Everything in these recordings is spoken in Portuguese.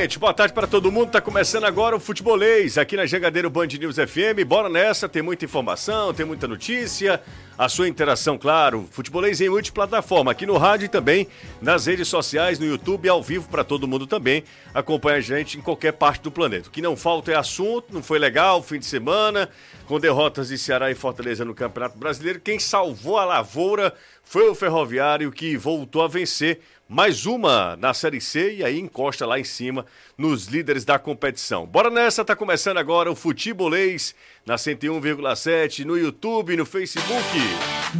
gente, boa tarde para todo mundo. Tá começando agora o Futebolês aqui na Jangadeiro Band News FM. Bora nessa, tem muita informação, tem muita notícia. A sua interação, claro. Futebolês em multiplataforma, aqui no rádio e também nas redes sociais, no YouTube, ao vivo para todo mundo também. Acompanha a gente em qualquer parte do planeta. O que não falta é assunto, não foi legal, fim de semana, com derrotas de Ceará e Fortaleza no Campeonato Brasileiro. Quem salvou a lavoura foi o Ferroviário que voltou a vencer mais uma na Série C e aí encosta lá em cima nos líderes da competição. Bora nessa, tá começando agora o Futebolês na 101,7 no YouTube, no Facebook.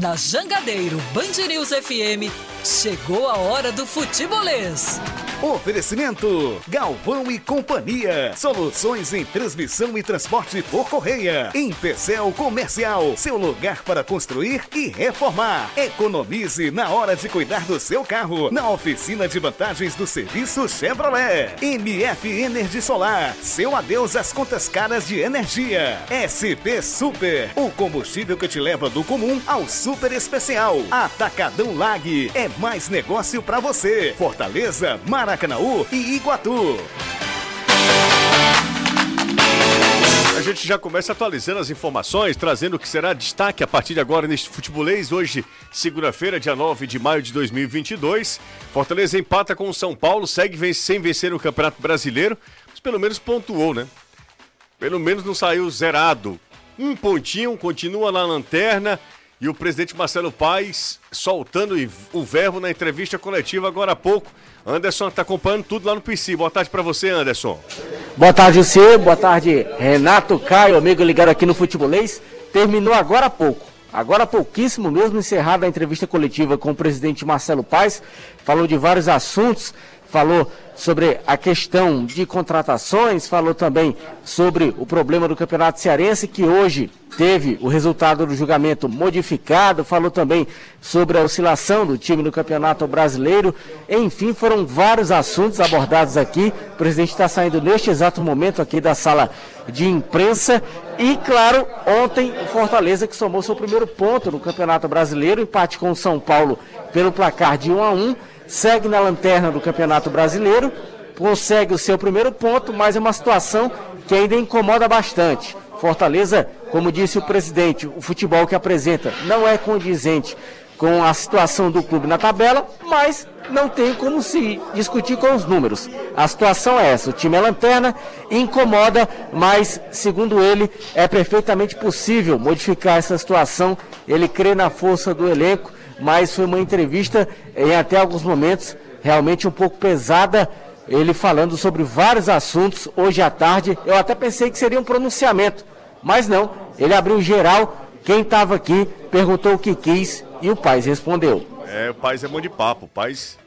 Na Jangadeiro Band News FM, chegou a hora do Futebolês. Oferecimento Galvão e Companhia. Soluções em transmissão e transporte por correia. Em Pecel Comercial, seu lugar para construir e reformar. Economize na hora de cuidar do seu carro. Na oficina de vantagens do serviço Chevrolet. MF Energia Solar. Seu adeus às contas caras de energia. SP Super. O combustível que te leva do comum ao super especial. Atacadão Lag. É mais negócio para você. Fortaleza, Mar Maracanaú e Iguatu. A gente já começa atualizando as informações, trazendo o que será destaque a partir de agora neste futebolês. Hoje, segunda-feira, dia 9 de maio de 2022. Fortaleza empata com o São Paulo, segue sem vencer o Campeonato Brasileiro, mas pelo menos pontuou, né? Pelo menos não saiu zerado. Um pontinho, continua na lanterna. E o presidente Marcelo Paes soltando o verbo na entrevista coletiva agora há pouco Anderson está acompanhando tudo lá no PC. Boa tarde para você, Anderson. Boa tarde, você. Boa tarde, Renato Caio, amigo ligado aqui no Futebolês. Terminou agora há pouco. Agora há pouquíssimo mesmo encerrada a entrevista coletiva com o presidente Marcelo Paes. Falou de vários assuntos, falou sobre a questão de contratações, falou também sobre o problema do Campeonato Cearense, que hoje teve o resultado do julgamento modificado, falou também sobre a oscilação do time no Campeonato Brasileiro. Enfim, foram vários assuntos abordados aqui. O presidente está saindo neste exato momento aqui da sala de imprensa. E, claro, ontem o Fortaleza que somou seu primeiro ponto no Campeonato Brasileiro, empate com o São Paulo pelo placar de 1 a 1 segue na lanterna do Campeonato Brasileiro, consegue o seu primeiro ponto, mas é uma situação que ainda incomoda bastante. Fortaleza, como disse o presidente, o futebol que apresenta não é condizente com a situação do clube na tabela, mas não tem como se discutir com os números. A situação é essa: o time é lanterna, incomoda, mas, segundo ele, é perfeitamente possível modificar essa situação. Ele crê na força do elenco mas foi uma entrevista em até alguns momentos realmente um pouco pesada. Ele falando sobre vários assuntos hoje à tarde. Eu até pensei que seria um pronunciamento, mas não. Ele abriu geral. Quem estava aqui perguntou o que quis e o Paz respondeu. É, o Paz é bom de papo. O Paz,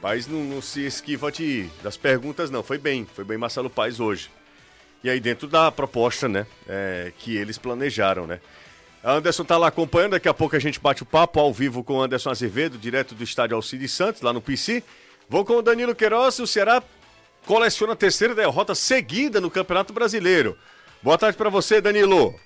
Paz não, não se esquiva de, das perguntas, não. Foi bem, foi bem Marcelo Paz hoje. E aí dentro da proposta, né, é, que eles planejaram, né. Anderson tá lá acompanhando, daqui a pouco a gente bate o papo ao vivo com o Anderson Azevedo, direto do estádio Alcides Santos, lá no PC. Vou com o Danilo Queiroz, o Ceará coleciona a terceira derrota seguida no Campeonato Brasileiro. Boa tarde para você, Danilo.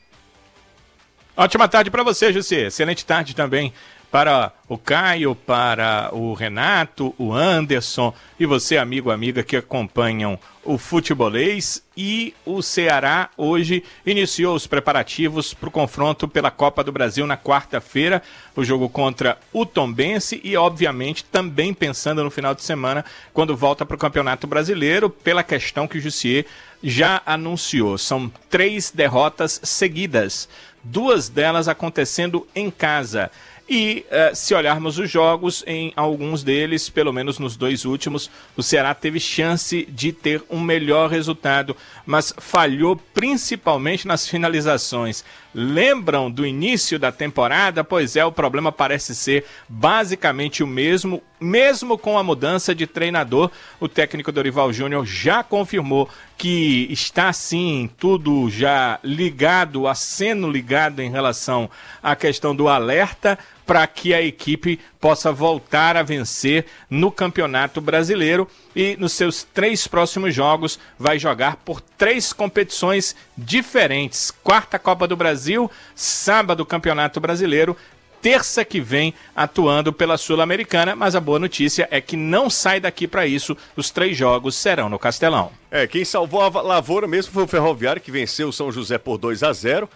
Ótima tarde para você, José. Excelente tarde também para o Caio, para o Renato, o Anderson e você, amigo, amiga, que acompanham o futebolês. E o Ceará hoje iniciou os preparativos para o confronto pela Copa do Brasil na quarta-feira, o jogo contra o Tombense e, obviamente, também pensando no final de semana, quando volta para o Campeonato Brasileiro, pela questão que o Jussier já anunciou. São três derrotas seguidas, duas delas acontecendo em casa. E uh, se olharmos os jogos, em alguns deles, pelo menos nos dois últimos, o Ceará teve chance de ter um melhor resultado, mas falhou principalmente nas finalizações. Lembram do início da temporada? Pois é, o problema parece ser basicamente o mesmo, mesmo com a mudança de treinador. O técnico Dorival Júnior já confirmou que está sim tudo já ligado, aceno ligado em relação à questão do alerta para que a equipe possa voltar a vencer no Campeonato Brasileiro e nos seus três próximos jogos vai jogar por três competições diferentes: quarta Copa do Brasil, sábado Campeonato Brasileiro, terça que vem atuando pela Sul-Americana, mas a boa notícia é que não sai daqui para isso. Os três jogos serão no Castelão. É, quem salvou a lavoura mesmo foi o Ferroviário, que venceu o São José por 2 a 0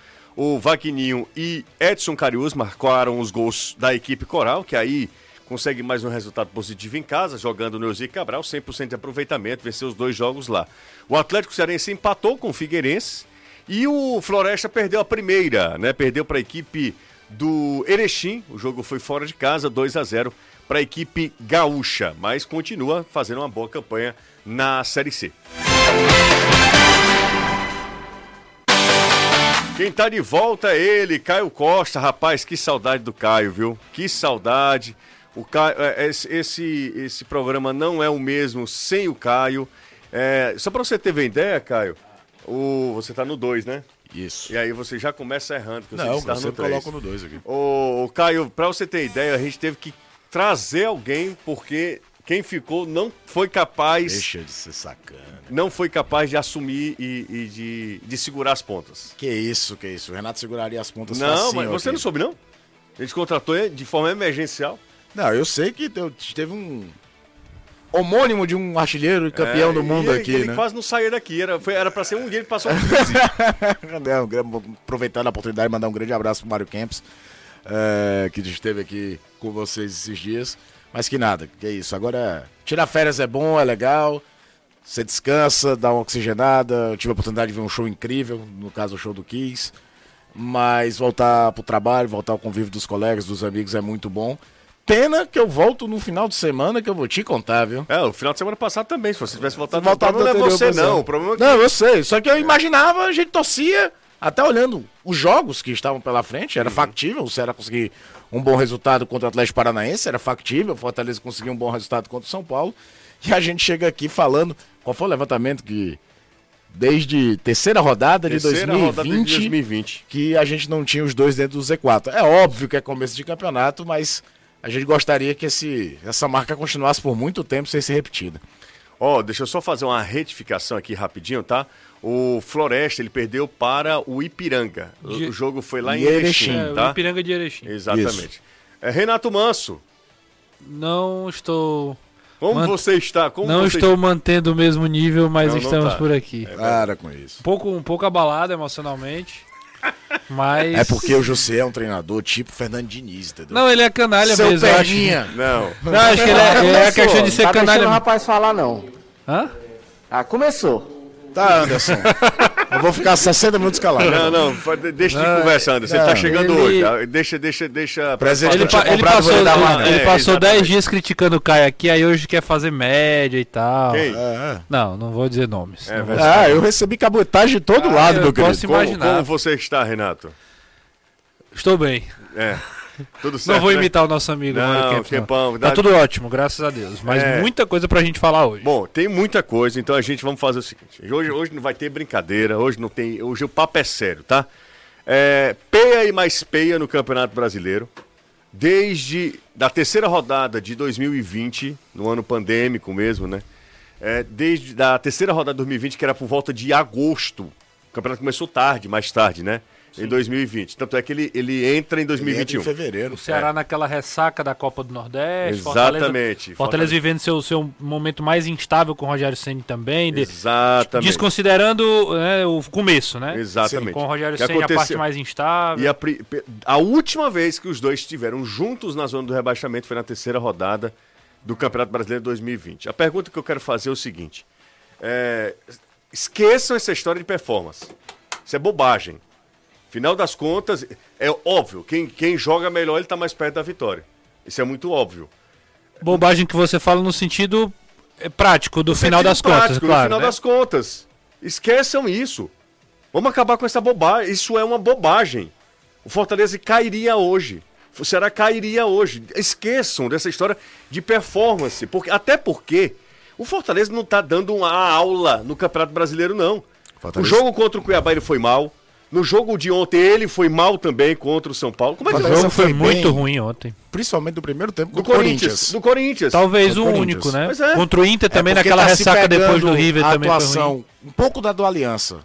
O Vagninho e Edson Carius marcaram os gols da equipe coral, que aí consegue mais um resultado positivo em casa, jogando no Eusi Cabral, 100% de aproveitamento, venceu os dois jogos lá. O Atlético Cearense empatou com o Figueirense e o Floresta perdeu a primeira, né? Perdeu para a equipe do Erechim, o jogo foi fora de casa, 2 a 0 para a equipe gaúcha, mas continua fazendo uma boa campanha na Série C. Quem tá de volta é ele, Caio Costa. Rapaz, que saudade do Caio, viu? Que saudade. O Caio, é, esse, esse, esse programa não é o mesmo sem o Caio. É, só para você ter uma ideia, Caio, o, você tá no 2, né? Isso. E aí você já começa errando. Você não, você no coloca no 2 aqui. O, o Caio, para você ter ideia, a gente teve que trazer alguém porque quem ficou não foi capaz. Deixa de ser sacana. Não foi capaz de assumir e, e de, de segurar as pontas. Que isso, que isso. O Renato seguraria as pontas Não, mas você não soube, não? Gente contratou de forma emergencial. Não, eu sei que teve um homônimo de um artilheiro e campeão é, do mundo aqui, ele né? quase não saiu daqui, era, foi, era pra ser um dia, ele passou 15. é, aproveitando a oportunidade, mandar um grande abraço pro Mário Kempis, é, que esteve aqui com vocês esses dias. Mas que nada, que é isso. Agora, tirar férias é bom, é legal. Você descansa, dá uma oxigenada. Eu tive a oportunidade de ver um show incrível, no caso o show do Kiss. Mas voltar pro trabalho, voltar ao convívio dos colegas, dos amigos é muito bom. Pena que eu volto no final de semana que eu vou te contar, viu? É, o final de semana passado também. Se você tivesse voltado, no problema não é você, não. O problema é que... Não, eu sei. Só que eu imaginava, a gente torcia, até olhando os jogos que estavam pela frente, era uhum. factível o Ceará conseguir um bom resultado contra o Atlético Paranaense, era factível, o Fortaleza conseguir um bom resultado contra o São Paulo. E a gente chega aqui falando. Qual foi o levantamento que. Desde terceira rodada, terceira de, 2020, rodada de 2020 que a gente não tinha os dois dentro do Z4. É óbvio que é começo de campeonato, mas a gente gostaria que esse, essa marca continuasse por muito tempo sem ser repetida. Ó, oh, deixa eu só fazer uma retificação aqui rapidinho, tá? O Floresta, ele perdeu para o Ipiranga. De... O jogo foi lá em Erechim, Erechim tá? É, Ipiranga de Erechim. Exatamente. É, Renato Manso. Não estou... Como Man... você está? Como não você estou está? mantendo o mesmo nível, mas não, estamos não tá. por aqui. É, Para com isso. Um pouco, um pouco abalado emocionalmente. Mas... É porque o José é um treinador tipo Fernando Diniz, entendeu? Não, ele é canalha Seu mesmo. Perninha. Não. Não, acho que ele é, é questão de ser tá canalha. Não o rapaz falar, não. Hã? Ah, começou. Tá, Anderson. Eu vou ficar 60 minutos calado. Não, não, deixa de conversa, Anderson. Ele tá chegando ele... hoje. Tá? Deixa, deixa, deixa. Presente ele, pa ele passou, ele, ele é, passou 10 dias criticando o Caio aqui, aí hoje quer fazer média e tal. Quem? É. Não, não vou dizer nomes. É, ah, eu recebi cabotagem de todo ah, lado, meu querido. Posso imaginar. Como, como você está, Renato? Estou bem. É. Tudo certo. Não vou né? imitar né? o nosso amigo não, Kemp, Kempão, Tá tudo ótimo, graças a Deus. Mas é... muita coisa pra gente falar hoje. Bom, tem muita coisa, então a gente vamos fazer o seguinte. Hoje, hoje não vai ter brincadeira, hoje não tem. Hoje o papo é sério, tá? É, peia e mais peia no Campeonato Brasileiro. Desde da terceira rodada de 2020, no ano pandêmico mesmo, né? É, desde da terceira rodada de 2020, que era por volta de agosto. O campeonato começou tarde, mais tarde, né? Sim. em 2020. Tanto é que ele, ele entra em 2021. Entra em fevereiro. O Ceará é. naquela ressaca da Copa do Nordeste. Exatamente. Fortaleza, Fortaleza vivendo seu, seu momento mais instável com o Rogério Senni também. De, Exatamente. Desconsiderando né, o começo, né? Exatamente. Sim, com o Rogério Senni a parte mais instável. E a, a última vez que os dois estiveram juntos na zona do rebaixamento foi na terceira rodada do Campeonato Brasileiro 2020. A pergunta que eu quero fazer é o seguinte. É, esqueçam essa história de performance. Isso é bobagem. Final das contas, é óbvio, quem, quem joga melhor ele está mais perto da vitória. Isso é muito óbvio. Bobagem que você fala no sentido é, prático, do no final das prático, contas, claro. No final né? das contas. Esqueçam isso. Vamos acabar com essa bobagem. Isso é uma bobagem. O Fortaleza cairia hoje. O Ceará cairia hoje. Esqueçam dessa história de performance. Porque, até porque o Fortaleza não está dando uma aula no Campeonato Brasileiro, não. Fortaleza... O jogo contra o Cuiabá ele foi mal. No jogo de ontem, ele foi mal também contra o São Paulo. Como é que o jogo foi, foi muito ruim ontem. Principalmente no primeiro tempo do Corinthians. Do Corinthians. Talvez o único, né? É. Contra o Inter também, é naquela tá ressaca depois do River a também atuação, Um pouco da do Aliança,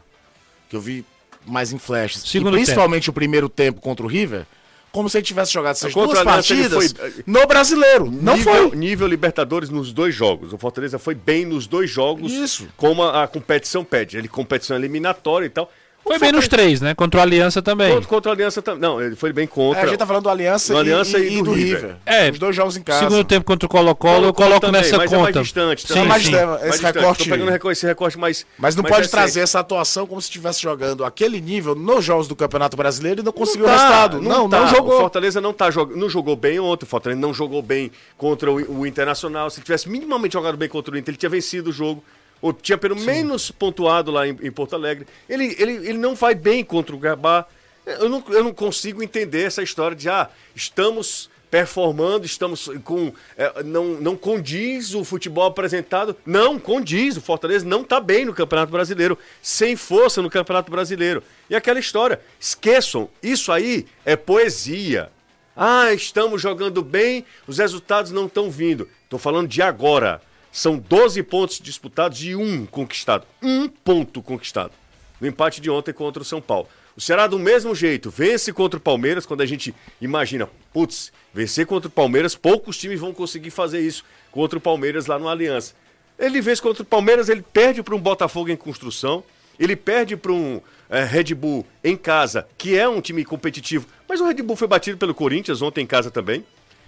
que eu vi mais em flashes. Segundo e principalmente tempo. o primeiro tempo contra o River, como se ele tivesse jogado essas Contra duas partidas foi- no brasileiro. Não nível, foi. nível Libertadores nos dois jogos. O Fortaleza foi bem nos dois jogos. Isso. Como a, a competição pede. Ele competição eliminatória e tal. O Foi bem nos três, né? Contra o Aliança também. Contra, contra a Aliança também. Não, ele foi bem É, contra. a gente tá falando do Aliança, Do Aliança e, e do River. River. É, Os dois jogos em casa. Segundo tempo contra o Colo-Colo, eu coloco também, nessa mas é conta. mais distante Sim, também. mais sim. Mais esse distante. recorte- Tô pegando esse recorte mais. Mas não mais pode recente. trazer essa atuação como se estivesse jogando aquele nível nos jogos do Campeonato Brasileiro e não conseguiu Não o tá, resultado. Não, tá. não, O jogou. Fortaleza não, tá jog... não jogou bem ontem. O Fortaleza não jogou bem contra o, o Internacional. Se tivesse minimamente jogado bem contra o Inter, ele tinha vencido o jogo. Ou tinha pelo menos pontuado lá em, em Porto Alegre. Ele, ele, ele não vai bem contra o Gabá. Eu não, eu não consigo entender essa história de, ah, estamos performando, estamos com. é, não, não condiz o futebol apresentado. Não, condiz. O Fortaleza não está bem no Campeonato Brasileiro, sem força no Campeonato Brasileiro. E aquela história, esqueçam, isso aí é poesia. Ah, estamos jogando bem, os resultados não estão vindo. Estou falando de agora. São 12 pontos disputados e um conquistado. Um ponto conquistado. No empate de ontem contra o São Paulo. O Ceará, do mesmo jeito, vence contra o Palmeiras, quando a gente imagina, putz, vencer contra o Palmeiras, poucos times vão conseguir fazer isso contra o Palmeiras lá no Aliança. Ele vence contra o Palmeiras, ele perde para um Botafogo em construção, ele perde para um eh, Red Bull em casa, que é um time competitivo, mas o Red Bull foi batido pelo Corinthians ontem em casa também.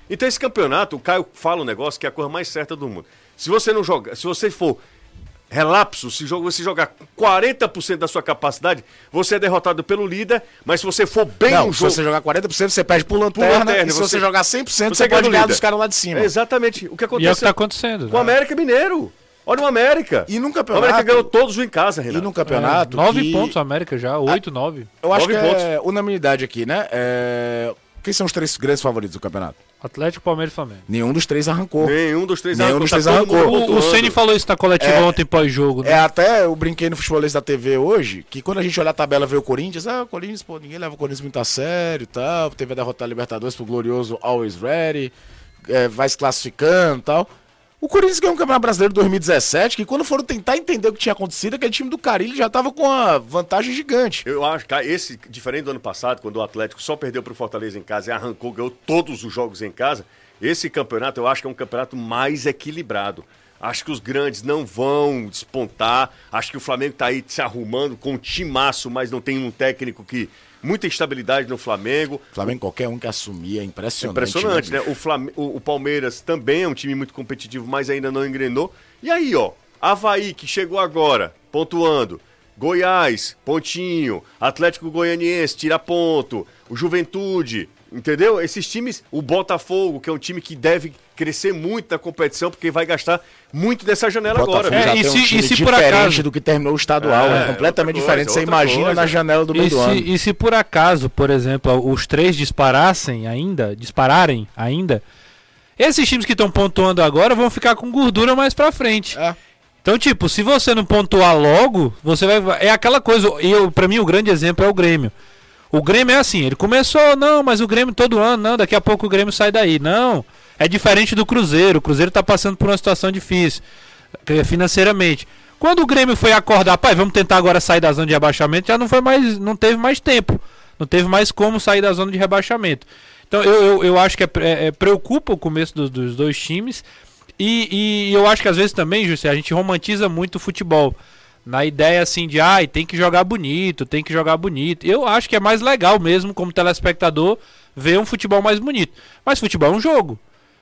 Então esse campeonato, o Caio fala um negócio que é a coisa mais certa do mundo. Se você não joga, se você for relapso, se joga- você jogar 40% da sua capacidade, você é derrotado pelo líder, mas se você for bem Não, no se jogo, você jogar 40%, você perde por Por lanterna. lanterna, e se você- você, jogar 100%, você você, ganha pode ganhar líder. dos caras lá de cima. É exatamente o que E é o que tá acontecendo. com o América Mineiro. Olha o América. E num O campeonato- América ganhou todos em casa, E Renato. num campeonato. Nove que- pontos, América já. Oito, nove. Eu acho Nove que pontos. é unanimidade aqui, né? É, Quem são os três grandes favoritos do campeonato? Atlético, Palmeiras e Flamengo. Nenhum dos três arrancou. Nenhum dos três Nenhum arrancou, dos tá três todo arrancou. O. Ceni falou isso na coletiva É. ontem pós-jogo, né? É, até eu brinquei no Futebolês da TV hoje, que quando a gente olha a tabela e vê o Corinthians, ah, o Corinthians, pô, ninguém leva o Corinthians muito a sério e tal, teve a derrotar a Libertadores pro glorioso Always Ready, é, vai se classificando e tal. O Corinthians ganhou um Campeonato Brasileiro de 2017, que quando foram tentar entender o que tinha acontecido, aquele time do Carilho já tava com uma vantagem gigante. Eu acho que esse, diferente do ano passado, quando o Atlético só perdeu pro Fortaleza em casa e arrancou, ganhou todos os jogos em casa, esse campeonato eu acho que é um campeonato mais equilibrado. Acho que os grandes não vão despontar. Acho que o Flamengo tá aí se arrumando com um timaço, mas não tem um técnico que. Muita instabilidade no Flamengo. Flamengo, qualquer um que assumir, é impressionante. Impressionante, né? O, Flam... o, o Palmeiras também é um time muito competitivo, mas ainda não engrenou. E aí, ó, Havaí, que chegou agora, pontuando. Goiás, pontinho. Atlético Goianiense, tira ponto. O Juventude, entendeu? Esses times, o Botafogo, que é um time que deve crescer muito na competição, porque vai gastar muito dessa janela Botafogo agora. É, e se- um e se por diferente acaso- do que terminou o estadual, É, é, completamente coisa, diferente. Você imagina coisa. na janela do meio E do ano. se, e se por acaso, por exemplo, os três disparassem ainda, dispararem ainda, esses times que estão pontuando agora vão ficar com gordura mais pra frente. É. Então, tipo, se você não pontuar logo, você vai. É aquela coisa. E eu, pra mim, o grande exemplo é o Grêmio. O Grêmio é assim, ele começou, não, mas o Grêmio todo ano, não, daqui a pouco o Grêmio sai daí. Não. É diferente do Cruzeiro. O Cruzeiro tá passando por uma situação difícil eh, financeiramente. Quando o Grêmio foi acordar, pai, vamos tentar agora sair da zona de rebaixamento, já não foi mais, não teve mais tempo. Não teve mais como sair da zona de rebaixamento. Então eu, eu, eu acho que é, pre- é- preocupa o começo dos, dos dois times. E, e eu acho que às vezes também, José, a gente romantiza muito o futebol. Na ideia assim de, ai, tem que jogar bonito, tem que jogar bonito. Eu acho que é mais legal mesmo, como telespectador, ver um futebol mais bonito. Mas futebol é um jogo.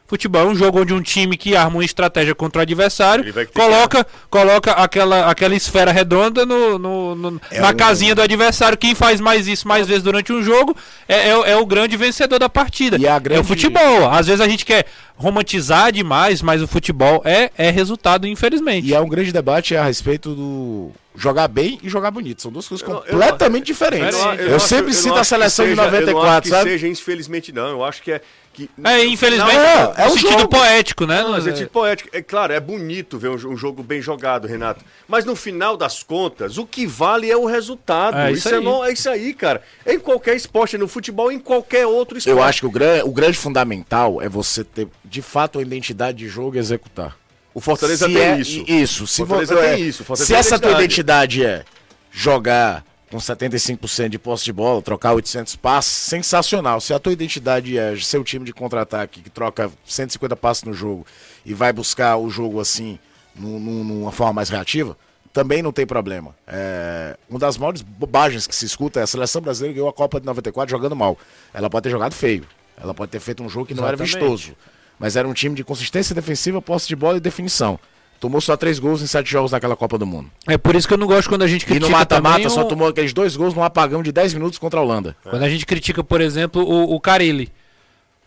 Futebol é um jogo onde um time que arma uma estratégia contra o adversário que- coloca, coloca aquela, aquela esfera redonda no, no- no- É na um- casinha do adversário. Quem faz mais isso mais vezes durante um jogo é, é o- é o grande vencedor da partida. E a É o grande- futebol. Às vezes a gente quer romantizar demais, mas o futebol é, é resultado, infelizmente. E há um grande debate a respeito do jogar bem e jogar bonito. São duas coisas Eu não- eu completamente diferentes. Eu, sempre eu cito a seleção de seja- eu não acho 94, que sabe? seja infelizmente não, eu acho que é que É, infelizmente, Não, é, é um sentido jogo. poético, né? Não, é tipo poético. É claro, é bonito ver um, um jogo bem jogado, Renato. Mas no final das contas, o que vale é o resultado. É isso isso é, aí. no- é isso aí, cara. É em qualquer esporte, é no futebol, em qualquer outro esporte. Eu acho que o, gran, o grande fundamental é você ter, de fato, a identidade de jogo e executar. o Fortaleza Se tem é- isso. Isso. Se, Fortaleza vo- tem é, isso, Fortaleza se tem essa tua identidade. identidade é jogar com 75% de posse de bola, trocar 800 passes, sensacional. Se a tua identidade é ser o time de contra-ataque que troca 150 passes no jogo e vai buscar o jogo assim, num- num- numa forma mais reativa, também não tem problema. É, uma das maiores bobagens que se escuta é a seleção brasileira ganhou a Copa de 94 jogando mal. Ela pode ter jogado feio, ela pode ter feito um jogo que não era Exatamente. vistoso, mas era um time de consistência defensiva, posse de bola e definição. Tomou só três gols em sete jogos naquela Copa do Mundo. É por isso que eu não gosto quando a gente E critica no mata-mata só tomou aqueles dois gols num apagão de 10 minutos contra a Holanda. Quando a gente critica, por exemplo, o, o Carilli.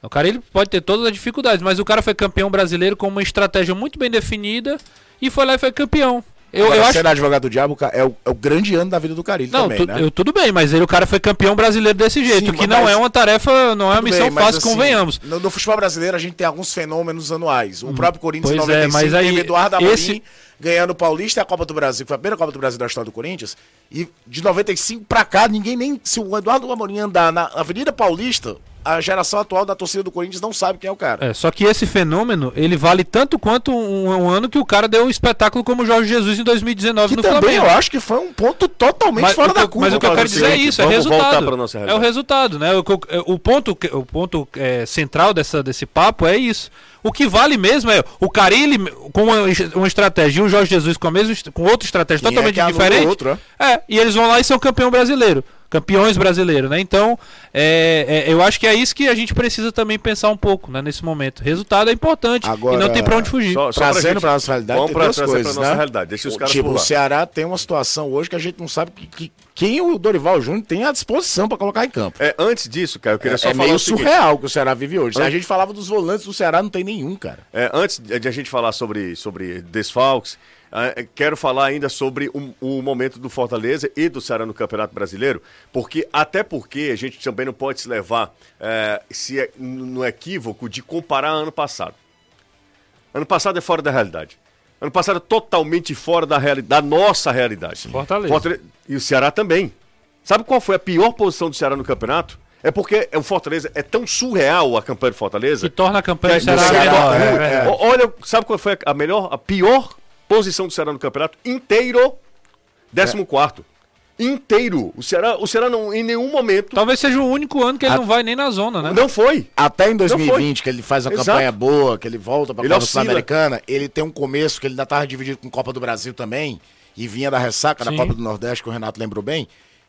O Carilli pode ter todas as dificuldades, mas o cara foi campeão brasileiro com uma estratégia muito bem definida e foi lá e foi campeão. Eu, Agora, eu acho ser advogado do diabo é o, é o grande ano da vida do Carilho Não, também, tu- né? eu, tudo bem, mas ele, o cara foi campeão brasileiro desse jeito, Sim, que mas- não é uma tarefa, não é uma missão bem, mas, fácil, assim, convenhamos. No, no futebol brasileiro a gente tem alguns fenômenos anuais. O próprio Corinthians em Hum, pois é, 95 mas aí, teve Eduardo Amorim esse- ganhando o Paulista e a Copa do Brasil, que foi a primeira Copa do Brasil da história do Corinthians. E de 95 pra cá, ninguém nem. Se o Eduardo Amorim andar na Avenida Paulista, a geração atual da torcida do Corinthians não sabe quem é o cara. É, só que esse fenômeno, ele vale tanto quanto um, um ano que o cara deu um espetáculo como o Jorge Jesus em 2019 Que no também Flamengo. eu acho que foi um ponto totalmente Mas, fora o que, da curva. mas o que eu quero o dizer é isso, é resultado. É o resultado, né? O, que eu- o ponto, o ponto é, central dessa, desse papo é isso. O que vale mesmo é o Carilli com uma, uma estratégia e o Jorge Jesus com, a mesma, com outra estratégia Quem é totalmente o diferente. outro, é, e eles vão lá e são campeão brasileiro. Campeões brasileiros, né? Então, é, é, eu acho que é isso que a gente precisa também pensar um pouco, né? Nesse momento. Resultado é importante Agora, e não tem pra onde fugir. Só, só pra Trazendo gente- pra nossa realidade, Vamos tem pra duas coisas, pra nossa né? realidade. Deixa os caras tipo, o. Ceará tem uma situação hoje que a gente não sabe que, que- quem o Dorival Júnior tem à disposição pra colocar em campo. É, antes disso, cara, eu queria só é falar meio o surreal que o Ceará vive hoje. Se a gente falava dos volantes do Ceará, não tem nenhum, cara. É, antes de a gente falar sobre, sobre desfalques, quero falar ainda sobre o, o momento do Fortaleza e do Ceará no Campeonato Brasileiro, porque até porque a gente também não pode se levar eh, se é- no equívoco de comparar ano passado. Ano passado é fora da realidade. Ano passado é totalmente fora da, reali da nossa realidade. Fortaleza. E o Ceará também. Sabe qual foi a pior posição do Ceará no campeonato? É porque o Fortaleza é tão surreal a campanha do Fortaleza Que torna a campanha do Ceará melhor. é, é é. Olha, sabe qual foi a melhor, a pior posição do Ceará no campeonato? Inteiro. 14 quarto. Inteiro. O Ceará, o Ceará não, em nenhum momento. Talvez seja o único ano que ele não vai nem na zona, né? Não foi. Até em foi. 2020, que ele faz uma Exato. campanha boa, que ele volta pra Ele Copa. Sul-Americana, ele tem um começo que ele ainda tava dividido com Copa do Brasil também, e vinha da ressaca da Sim. Copa do Nordeste, que o Renato lembrou bem,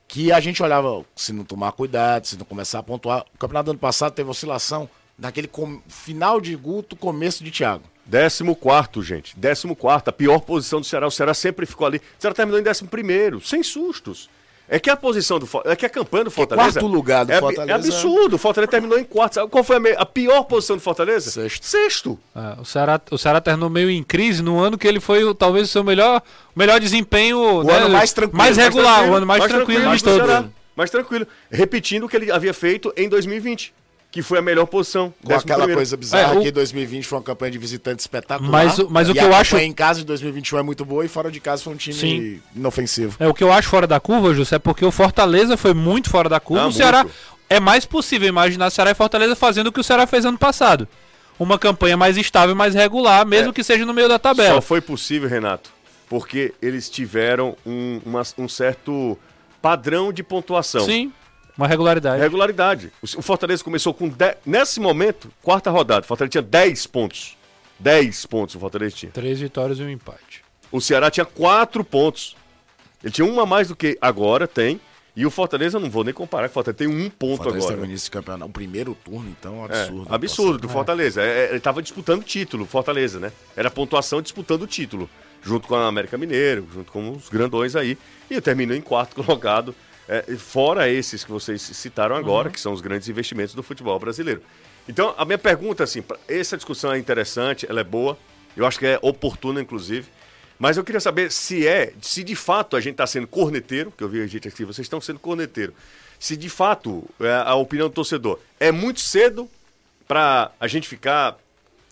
que a gente olhava, se não tomar cuidado, se não começar a pontuar. O campeonato do ano passado teve oscilação naquele com- final de Guto, começo de Thiago. 14, gente. 14. A pior posição do Ceará. O Ceará sempre ficou ali. O Ceará terminou em 11, sem sustos. É que a posição do é que a campanha do Fortaleza. quarto lugar do é, abi- Fortaleza. É absurdo. O Fortaleza terminou em quarto. Sabe qual foi a, me- a pior posição do Fortaleza? Sexto. Sexto. É, o, Ceará, o Ceará terminou meio em crise no ano que ele foi talvez o seu melhor, melhor desempenho. O ano mais tranquilo, Mais mais regular, tranquilo, o ano mais, tranquilo, mais de todos. Mais tranquilo. Repetindo o que ele havia feito em 2020, que foi a melhor posição. Com aquela 11º. coisa bizarra É, o- que 2020 foi uma campanha de visitante espetacular. Mas o- mas o que a eu campanha acho- em casa de 2021 é muito boa e fora de casa foi um time Sim. inofensivo. É, o que eu acho fora da curva, José, é porque o Fortaleza foi muito fora da curva. Ah, o Ceará muito. é mais possível imaginar Ceará e Fortaleza fazendo o que o Ceará fez ano passado. Uma campanha mais estável, mais regular, mesmo É. que seja no meio da tabela. Só foi possível, Renato, porque eles tiveram um, uma- um certo padrão de pontuação. Sim, uma regularidade. Regularidade. O Fortaleza começou com 10, nesse momento, quarta rodada. O Fortaleza tinha 10 pontos. 10 pontos o Fortaleza tinha. Três vitórias e um empate. O Ceará tinha 4 pontos. Ele tinha um a mais do que agora tem. E o Fortaleza, não vou nem comparar, que o Fortaleza tem um O ponto Fortaleza teve agora. o início de campeonato. O primeiro turno, então, É, absurdo. absurdo, do Fortaleza. É, é, ele tava disputando o título, Fortaleza, né? Era pontuação disputando o título. Junto com a América Mineiro, junto com os grandões aí. E terminou em quarto colocado. É, fora esses que vocês citaram agora, que são os grandes investimentos do futebol brasileiro. Então, a minha pergunta, assim, essa discussão é interessante, ela é boa. Eu acho que é oportuna, inclusive. Mas eu queria saber se é, se de fato a gente está sendo corneteiro, que eu vi a gente aqui, vocês estão sendo corneteiro. Se de fato é, a opinião do torcedor é muito cedo para a gente ficar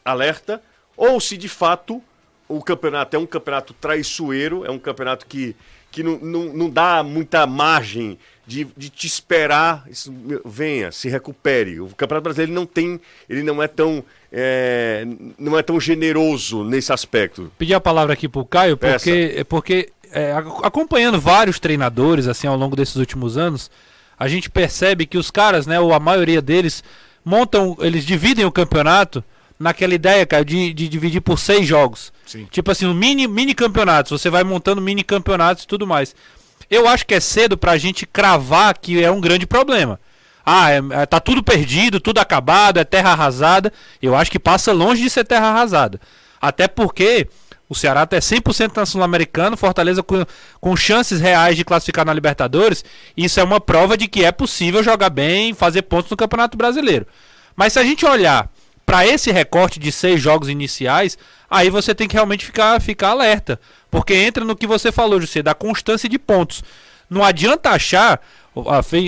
alerta, ou se de fato o campeonato é um campeonato traiçoeiro, é um campeonato que, que não, não, não dá muita margem de, de te esperar, isso, venha, se recupere. O Campeonato Brasileiro não tem, ele não é tão, é, não é tão generoso nesse aspecto. Pedir a palavra aqui pro Caio, Peça. porque, porque é, ac- acompanhando vários treinadores assim ao longo desses últimos anos, a gente percebe que os caras, né, ou a maioria deles, montam, eles dividem o campeonato naquela ideia, cara, de, de dividir por seis jogos. Sim. Tipo assim, um mini, mini campeonatos. Você vai montando mini campeonatos e tudo mais. Eu acho que é cedo pra gente cravar que é um grande problema. Ah, é- é- tá tudo perdido, tudo acabado, é terra arrasada. Eu acho que passa longe de ser terra arrasada. Até porque o Ceará tá 100% na Sul-Americano, Fortaleza com, com chances reais de classificar na Libertadores. Isso é uma prova de que é possível jogar bem e fazer pontos no Campeonato Brasileiro. Mas se a gente olhar para esse recorte de seis jogos iniciais, aí você tem que realmente ficar, ficar alerta. Porque entra no que você falou, José, da constância de pontos. Não adianta achar.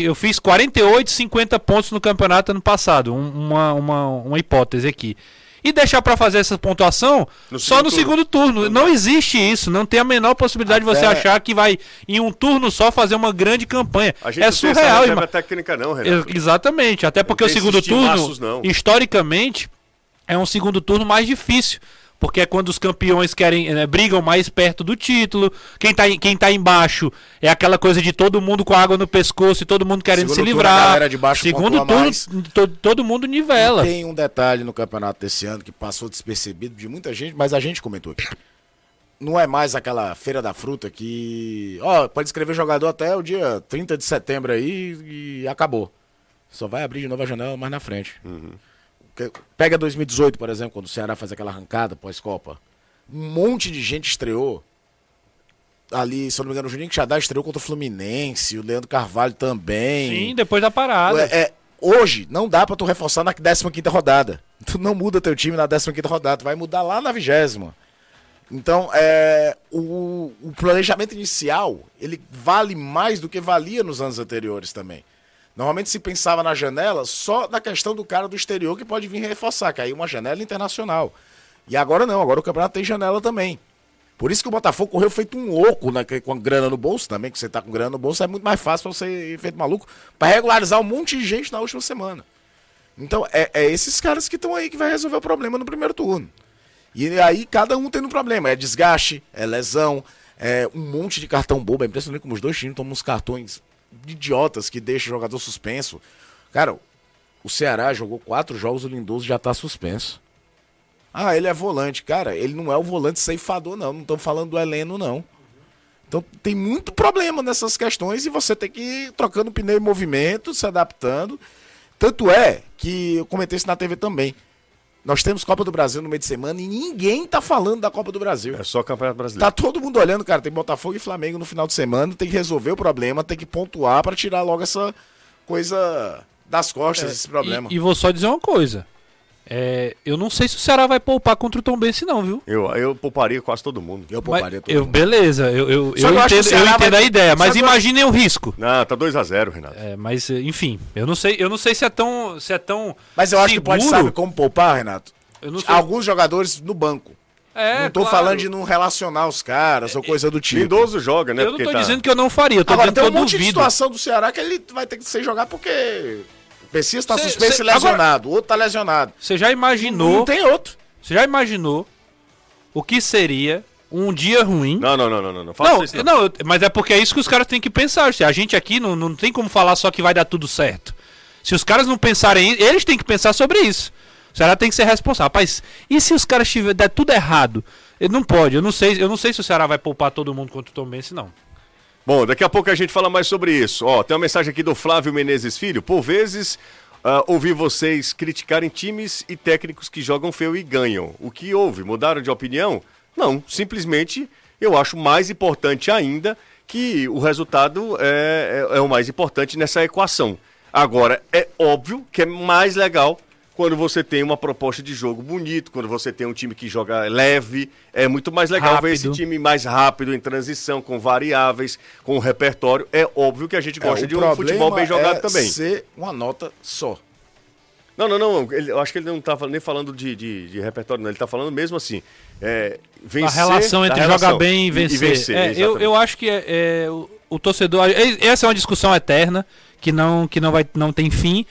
Eu fiz 48, 50 pontos no campeonato ano passado. um- Uma, uma, uma hipótese aqui. E deixar para fazer essa pontuação No só no turno. segundo turno. Não existe isso. Não tem a menor possibilidade de você Até- achar que vai, em um turno só, fazer uma grande campanha. A gente É não surreal, irmão. técnica não, Renato. Ex- Exatamente, até porque o segundo turno, não. historicamente, é um segundo turno mais difícil. Porque é quando os campeões querem eh, brigam mais perto do título. Quem tá, em- quem tá embaixo é aquela coisa de todo mundo com água no pescoço e todo mundo querendo Segundo se turno, a livrar. galera de baixo Segundo turno, mais. to- todo mundo nivela. Tem um detalhe no campeonato desse ano que passou despercebido de muita gente, mas a gente comentou aqui. Não é mais aquela feira da fruta que. Ó, pode escrever jogador até o dia 30 de setembro aí e acabou. Só vai abrir de novo a janela mais na frente. Que- Pega 2018, por exemplo, quando o Ceará faz aquela arrancada pós-Copa. Um monte de gente estreou. Ali, se eu não me engano, o Juninho Xadá estreou contra o Fluminense, o Leandro Carvalho também. Sim, depois da parada. É, é, hoje, não dá pra tu reforçar na 15 rodada. Tu não muda teu time na 15 rodada, tu vai mudar lá na vigésima. Então, é, o, o planejamento inicial, ele vale mais do que valia nos anos anteriores também. Normalmente se pensava na janela só na questão do cara do exterior que pode vir reforçar, que aí uma janela internacional. E agora não, agora o campeonato tem janela também. Por isso que o Botafogo correu feito um louco né, com grana no bolso também, que você tá com grana no bolso, é muito mais fácil você ir feito maluco, pra regularizar um monte de gente na última semana. Então, é, é esses caras que estão aí que vai resolver o problema no primeiro turno. E aí cada um tem um problema. É desgaste, é lesão, é um monte de cartão bobo. É impressionante como os dois times tomam uns cartões idiotas que deixam o jogador suspenso. Cara, o Ceará jogou quatro jogos, o Lindoso já tá suspenso. Ah, ele é volante. Cara, ele não é o volante ceifador, não. Não estamos falando do Heleno, não. Então tem muito problema nessas questões e você tem que ir trocando pneu em movimento, se adaptando. Tanto é que eu comentei isso na TV também. Nós temos Copa do Brasil no meio de semana e ninguém tá falando da Copa do Brasil. É só Campeonato Brasileiro. Tá todo mundo olhando, cara. Tem Botafogo e Flamengo no final de semana. Tem que resolver o problema, tem que pontuar pra tirar logo essa coisa das costas, esse problema. E, e vou só dizer uma coisa. É, eu não sei se o Ceará vai poupar contra o Tom Bense, não, viu? Eu, eu pouparia quase todo mundo. Eu Mas- pouparia todo eu, mundo. beleza, eu, eu, Só eu que que entendo, eu entendo vai- a ideia, só mas que eu- imaginem o risco. Não, tá 2x0, Renato. É, mas, eh, enfim, eu não sei, eu não sei se é tão. Se é tão Mas eu acho que pode seguro. saber como poupar, Renato. Eu não sei. Alguns jogadores no banco. É, não tô claro. falando de não relacionar os caras ou coisa do tipo. Lindoso joga, né? Eu não tô tá- dizendo que eu não faria, eu tô Agora, dizendo tem que um eu monte de duvido. situação do Ceará que ele vai ter que ser jogar porque Pessias tá Cê- suspenso cê- e lesionado, o outro tá lesionado. Você já imaginou? Não tem outro. Você já imaginou o que seria um dia ruim? Não, não, não, não, não. não. Faça Não, isso, não. não, mas é porque é isso que os caras têm que pensar. A gente aqui não, não tem como falar só que vai dar tudo certo. Se os caras não pensarem, eles têm que pensar sobre isso. O Ceará tem que ser responsável. Rapaz, e se os caras tiver der tudo errado? Ele não pode. Eu não sei, eu não sei se o Ceará vai poupar todo mundo contra o Tom Bense, não. Bom, daqui a pouco a gente fala mais sobre isso. Ó, tem uma mensagem aqui do Flávio Menezes Filho. Por vezes, ah, ouvi vocês criticarem times e técnicos que jogam feio e ganham. O que houve? Mudaram de opinião? Não, simplesmente eu acho mais importante ainda que o resultado é, é- é o mais importante nessa equação. Agora, é óbvio que é mais legal quando você tem uma proposta de jogo bonito, quando você tem um time que joga leve, é muito mais legal ver esse Rápido. time mais rápido, em transição, com variáveis, com repertório. É óbvio que a gente gosta É, de um futebol bem jogado é também. ser uma nota só. Não, não, não. ele- eu acho que ele não estava nem falando de, de, de repertório, não. Ele está falando mesmo assim. É, vencer, a relação entre relação jogar bem e vencer. É, eu, eu acho que é, é, o, o torcedor. é- Essa é uma discussão eterna que não, que não, vai, não tem fim.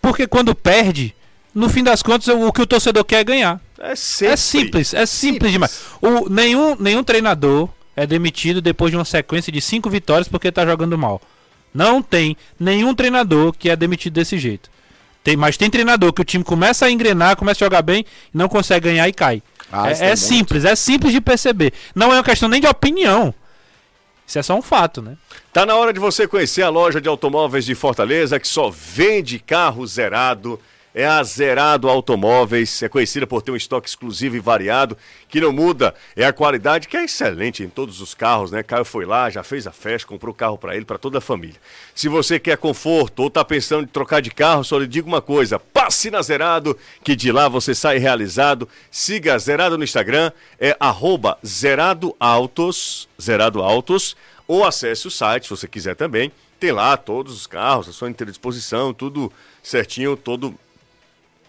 Porque quando perde, no fim das contas, o, que o torcedor quer é ganhar. É. É simples, é simples, demais. O, nenhum, nenhum treinador é demitido depois de uma sequência de cinco vitórias porque tá jogando mal. Não tem nenhum treinador que é demitido desse jeito. Tem, mas tem treinador que o time começa a engrenar, começa a jogar bem, não consegue ganhar e cai. Ah, é tem é simples, é simples de perceber. Não é uma questão nem de opinião. Isso é só um fato, né? Tá na hora de você conhecer a loja de automóveis de Fortaleza que só vende carro zerado. É a Zerado Automóveis, é conhecida por ter um estoque exclusivo e variado, que não muda. É a qualidade que é excelente em todos os carros, né? Caio foi lá, já fez a festa, comprou carro para ele, para toda a família. Se você quer conforto ou tá pensando em trocar de carro, só lhe digo uma coisa: passe na Zerado, que de lá você sai realizado. Siga a Zerado no Instagram, é arroba Zerado Autos, Zerado Autos, ou acesse o site, se você quiser também. Tem lá todos os carros à sua inteira disposição, tudo certinho, todo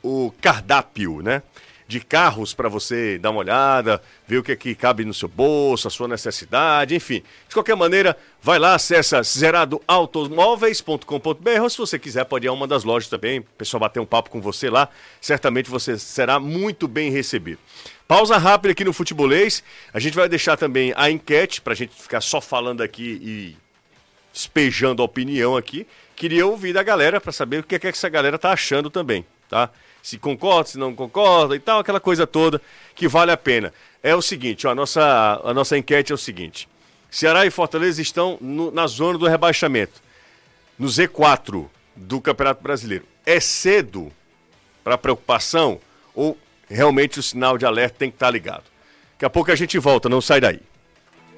o cardápio, né? De carros para você dar uma olhada, ver o que é que cabe no seu bolso, a sua necessidade, enfim. De qualquer maneira, vai lá, acessa zeradoautomóveis.com.br ou se você quiser pode ir a uma das lojas também, o pessoal bater um papo com você lá, certamente você será muito bem recebido. Pausa rápida aqui no Futebolês, a gente vai deixar também a enquete para a gente ficar só falando aqui e despejando a opinião aqui. Queria ouvir da galera para saber o que é que essa galera tá achando também, tá? Se concorda, se não concorda e tal, aquela coisa toda que vale a pena. É o seguinte, ó, a nossa, a nossa enquete é o seguinte. Ceará e Fortaleza estão no- na zona do rebaixamento, no Z4 do Campeonato Brasileiro. É cedo para preocupação ou realmente o sinal de alerta tem que estar ligado? Daqui a pouco a gente volta, não sai daí.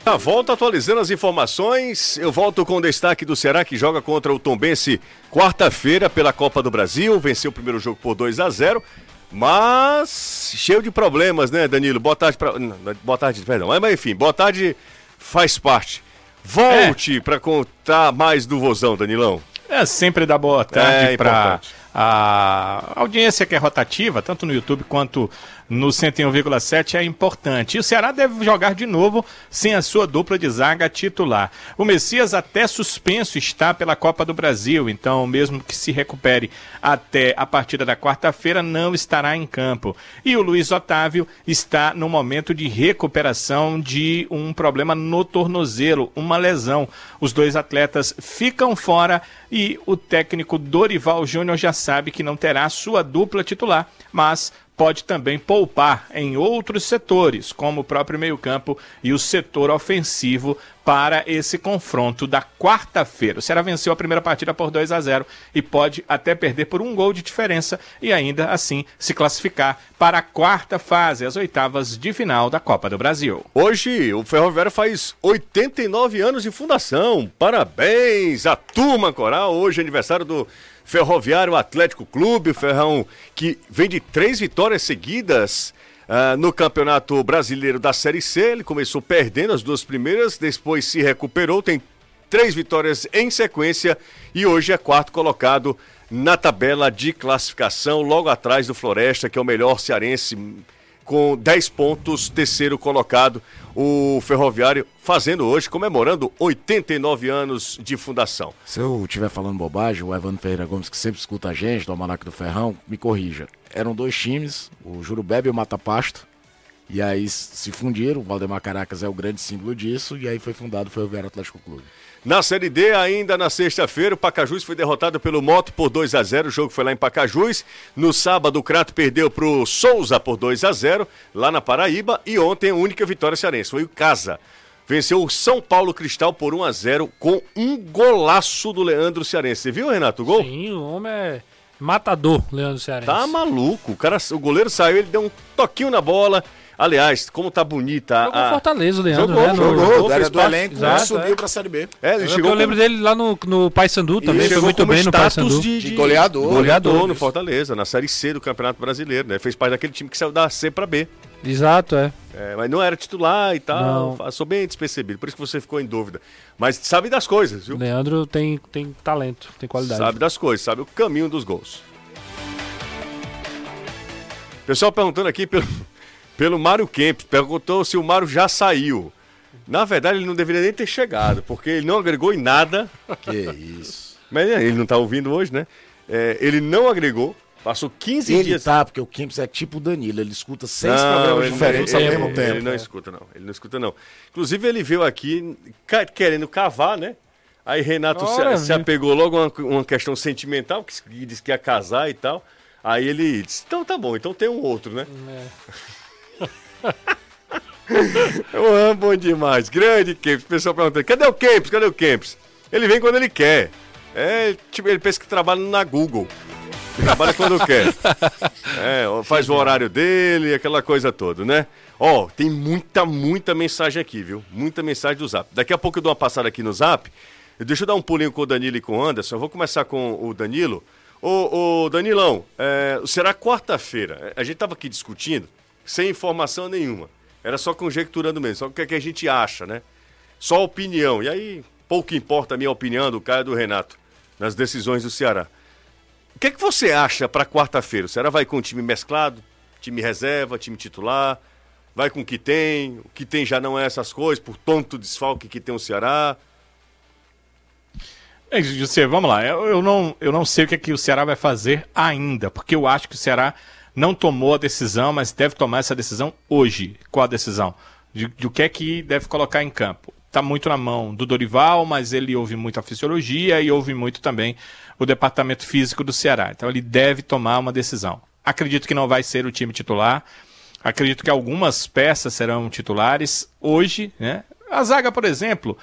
A volta atualizando as informações, eu volto com o destaque do Ceará que joga contra o Tombense quarta-feira pela Copa do Brasil, venceu o primeiro jogo por 2 a 0 mas cheio de problemas, né, Danilo? Boa tarde para boa tarde, perdão. Mas, enfim, boa tarde faz parte. Volte para contar mais do Vozão, Danilão. É sempre dar boa tarde É para a audiência que é rotativa, tanto no YouTube quanto no 101,7 é importante. E o Ceará deve jogar de novo sem a sua dupla de zaga titular. O Messias até suspenso está pela Copa do Brasil, então mesmo que se recupere até a partida da quarta-feira, não estará em campo. E o Luiz Otávio está no momento de recuperação de um problema no tornozelo, uma lesão. Os dois atletas ficam fora e o técnico Dorival Júnior já sabe que não terá sua dupla titular, mas pode também poupar em outros setores, como o próprio meio-campo e o setor ofensivo para esse confronto da quarta-feira. O Ceará venceu a primeira partida por 2 a 0 e pode até perder por um gol de diferença e ainda assim se classificar para a quarta fase, as oitavas de final da Copa do Brasil. Hoje o Ferroviário faz 89 anos de fundação. Parabéns à turma coral. Hoje é aniversário do Ferroviário Atlético Clube, Ferrão que vem de três vitórias seguidas ah, no Campeonato Brasileiro da Série C. Ele começou perdendo as duas primeiras, depois se recuperou, tem três vitórias em sequência e hoje é quarto colocado na tabela de classificação, logo atrás do Floresta, que é o melhor cearense com 10 pontos, terceiro colocado, o Ferroviário fazendo hoje, comemorando 89 anos de fundação. Se eu estiver falando bobagem, o Evandro Ferreira Gomes, que sempre escuta a gente, do Almanac do Ferrão, me corrija. Eram dois times, o Jurubebe e o Mata Pasto. E aí se fundiram, o Valdemar Caracas é o grande símbolo disso, e aí foi fundado o Ferroviário Atlético Clube. Na Série D, ainda na sexta-feira, o Pacajus foi derrotado pelo Moto por 2 a 0 O jogo foi lá em Pacajus. No sábado, o Crato perdeu para o Souza por 2 a 0 lá na Paraíba. E ontem, a única vitória cearense foi o Casa. Venceu o São Paulo Cristal por 1 a 0 com um golaço do Leandro Cearense. Você viu, Renato, o gol? Sim, o homem é matador, Leandro Cearense. Tá maluco. O, cara, o goleiro saiu, ele deu um toquinho na bola. Aliás, como tá bonita Jogou a. Fortaleza, o Leandro, Jogou, né? Jogou. Jogou, fez era do parte- elenco, Exato, subiu é. pra Série B. É, ele Eu, chegou eu lembro dele lá no, no Paysandu também, Ele foi muito como bem no status Paysandu. de, De goleador. goleador Goleador. no Fortaleza, na Série C do Campeonato Brasileiro, né? Fez parte daquele time que saiu da C pra B. Exato, é. É, mas não era titular e tal. Não. Passou bem despercebido, por isso que você ficou em dúvida. Mas sabe das coisas, viu? O Leandro tem, tem talento, tem qualidade. Sabe das coisas, sabe o caminho dos gols. Pessoal perguntando aqui pelo, pelo Mário Kemp, perguntou se o Mário já saiu. Na verdade, ele não deveria nem ter chegado, porque ele não agregou em nada. Que isso. Mas né, ele não tá ouvindo hoje, né? É, ele não agregou Passou 15 Ele dias. tá, porque o Kempis é tipo o Danilo, ele escuta seis Não, programas ele- diferentes ele, ao mesmo ele- tempo. Ele não É. escuta, não. Ele não escuta, não. Inclusive, ele veio aqui querendo cavar, né? Aí Renato Ora, se, se apegou logo a uma, uma questão sentimental, que que disse que ia casar e tal. Aí ele disse, então tá bom, então tem um outro, né? Eu amo bom demais. Grande Kempis. O pessoal perguntando, cadê o Kempis? Cadê o Kempis? Ele vem quando ele quer. É, tipo, ele pensa que trabalha na Google. Trabalha quando quer. É, faz o horário dele, aquela coisa toda, né? Ó, tem muita, muita mensagem aqui, viu? Muita mensagem do Zap. Daqui a pouco eu dou uma passada aqui no Zap. Deixa eu dar um pulinho com o Danilo e com o Anderson. Eu vou começar com o Danilo. Ô, ô Danilão, é, será quarta-feira. A gente tava aqui discutindo, sem informação nenhuma. Era só conjecturando mesmo, só o que, é que a gente acha, né? Só opinião. E aí, pouco importa a minha opinião do Caio e do Renato nas decisões do Ceará. O que, é que você acha para quarta-feira? O Ceará vai com o time mesclado, time reserva, time titular? Vai com o que tem? O que tem já não é essas coisas, por tanto desfalque que tem o Ceará? É, José, vamos lá. Eu, eu não, eu não sei o que, é que o Ceará vai fazer ainda, porque eu acho que o Ceará não tomou a decisão, mas deve tomar essa decisão hoje. Qual a decisão? De, de o que é que deve colocar em campo. Está muito na mão do Dorival, mas ele ouve muito a fisiologia e ouve muito também o departamento físico do Ceará. Então ele deve tomar uma decisão. Acredito que não vai ser o time titular. Acredito que algumas peças serão titulares hoje, né? A zaga, por exemplo,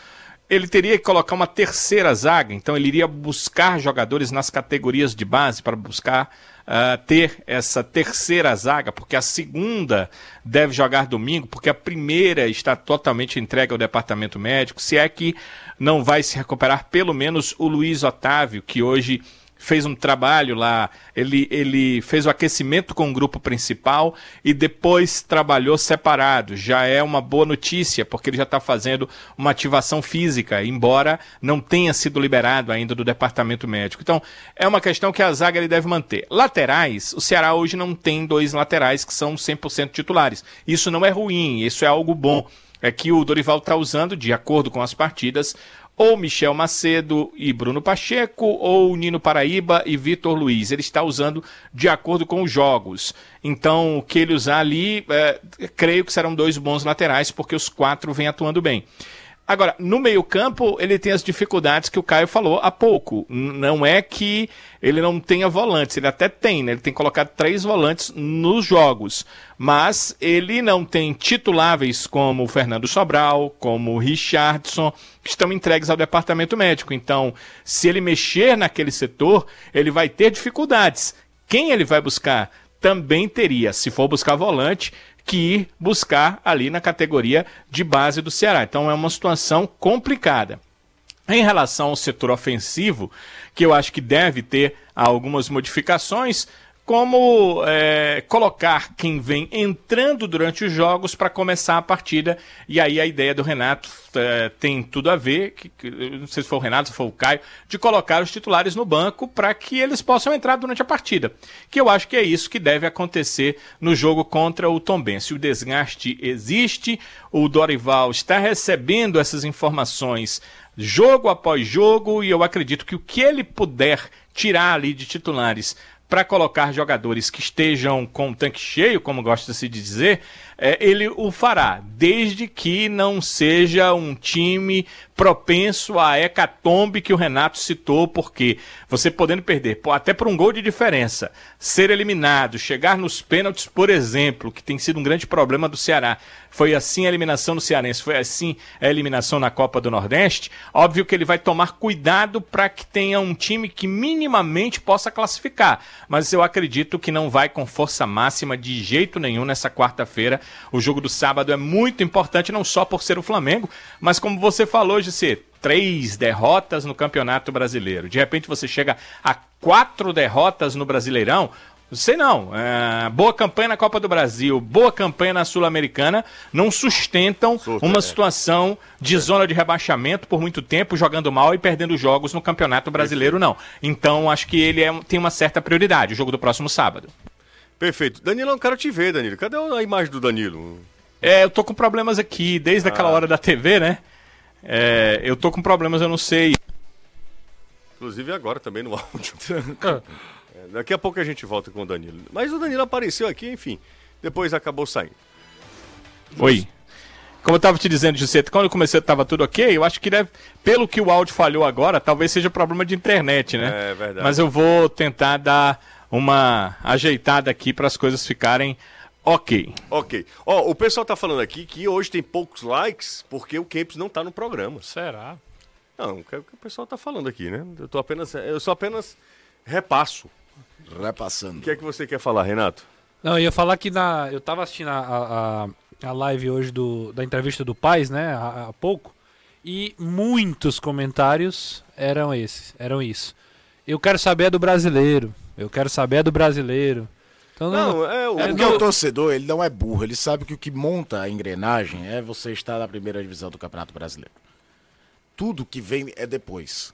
ele teria que colocar uma terceira zaga, então ele iria buscar jogadores nas categorias de base para buscar ah, ter essa terceira zaga, porque a segunda deve jogar domingo, porque a primeira está totalmente entregue ao departamento médico. Se é que não vai se recuperar pelo menos o Luiz Otávio, que hoje fez um trabalho lá, ele, ele fez o aquecimento com o grupo principal e depois trabalhou separado. Já é uma boa notícia, porque ele já está fazendo uma ativação física, embora não tenha sido liberado ainda do departamento médico. Então, é uma questão que a zaga ele deve manter. Laterais, o Ceará hoje não tem dois laterais que são 100% titulares. Isso não é ruim, isso é algo bom. É que o Dorival está usando, de acordo com as partidas, ou Michel Macedo e Bruno Pacheco, ou Nino Paraíba e Vitor Luiz. Ele está usando de acordo com os jogos. Então, o que ele usar ali, é, creio que serão dois bons laterais, porque os quatro vêm atuando bem. Agora, no meio-campo, ele tem as dificuldades que o Caio falou há pouco. Não é que ele não tenha volantes, ele até tem, né? Ele tem colocado três volantes nos jogos. Mas ele não tem tituláveis como o Fernando Sobral, como o Richardson, que estão entregues ao departamento médico. Então, se ele mexer naquele setor, ele vai ter dificuldades. Quem ele vai buscar? Também teria, se for buscar volante, que ir buscar ali na categoria de base do Ceará. Então é uma situação complicada. Em relação ao setor ofensivo, que eu acho que deve ter algumas modificações, como é, colocar quem vem entrando durante os jogos para começar a partida. E aí a ideia do Renato é, tem tudo a ver, que, que, não sei se foi o Renato, se foi o Caio, de colocar os titulares no banco para que eles possam entrar durante a partida. Que eu acho que é isso que deve acontecer no jogo contra o Tombense. O desgaste existe, o Dorival está recebendo essas informações jogo após jogo, e eu acredito que o que ele puder tirar ali de titulares para colocar jogadores que estejam com o tanque cheio, como gosta-se de dizer, é, ele o fará, desde que não seja um time propenso à hecatombe que o Renato citou, porque você podendo perder até por um gol de diferença, ser eliminado, chegar nos pênaltis, por exemplo, que tem sido um grande problema do Ceará, foi assim a eliminação do Cearense, foi assim a eliminação na Copa do Nordeste, óbvio que ele vai tomar cuidado para que tenha um time que minimamente possa classificar, mas eu acredito que não vai com força máxima de jeito nenhum nessa quarta-feira. O jogo do sábado é muito importante, não só por ser o Flamengo, mas como você falou, José, três derrotas no Campeonato Brasileiro. De repente você chega a quatro derrotas no Brasileirão. Sei não, é, boa campanha na Copa do Brasil, boa campanha na Sul-Americana, não sustentam Surta, uma é. situação de zona de rebaixamento por muito tempo, jogando mal e perdendo jogos no Campeonato Brasileiro, não. Então, acho que ele é- tem uma certa prioridade, o jogo do próximo sábado. Perfeito. Danilo, eu quero te ver, Danilo. Cadê a imagem do Danilo? É, eu tô com problemas aqui, desde aquela Ah. hora da TV, né? É, eu tô com problemas, eu não sei. Inclusive agora também no áudio. É, Daqui a pouco a gente volta com o Danilo. Mas o Danilo apareceu aqui, enfim. Depois acabou saindo. Oi. Como eu tava te dizendo, Giuseppe, quando eu comecei tava tudo ok, eu acho que deve, pelo que o áudio falhou agora, talvez seja problema de internet, né? É verdade. Mas eu vou tentar dar uma ajeitada aqui para as coisas ficarem ok. Ok. Ó, o pessoal tá falando aqui que hoje tem poucos likes porque o Kempis não tá no programa. Será? Não, o que o pessoal tá falando aqui, né? Eu tô apenas. Eu só apenas repasso. O Repassando. que é que você quer falar, Renato? Não, eu ia falar que na, eu tava assistindo a, a, a live hoje do, da entrevista do Paz, né, há, há pouco, e muitos comentários eram esses, eram isso. Eu quero saber do brasileiro, eu quero saber é do brasileiro. Então, não, Não, é o. É É porque no- o torcedor, ele não é burro, ele sabe que o que monta a engrenagem é você estar na primeira divisão do Campeonato Brasileiro. Tudo que vem é depois.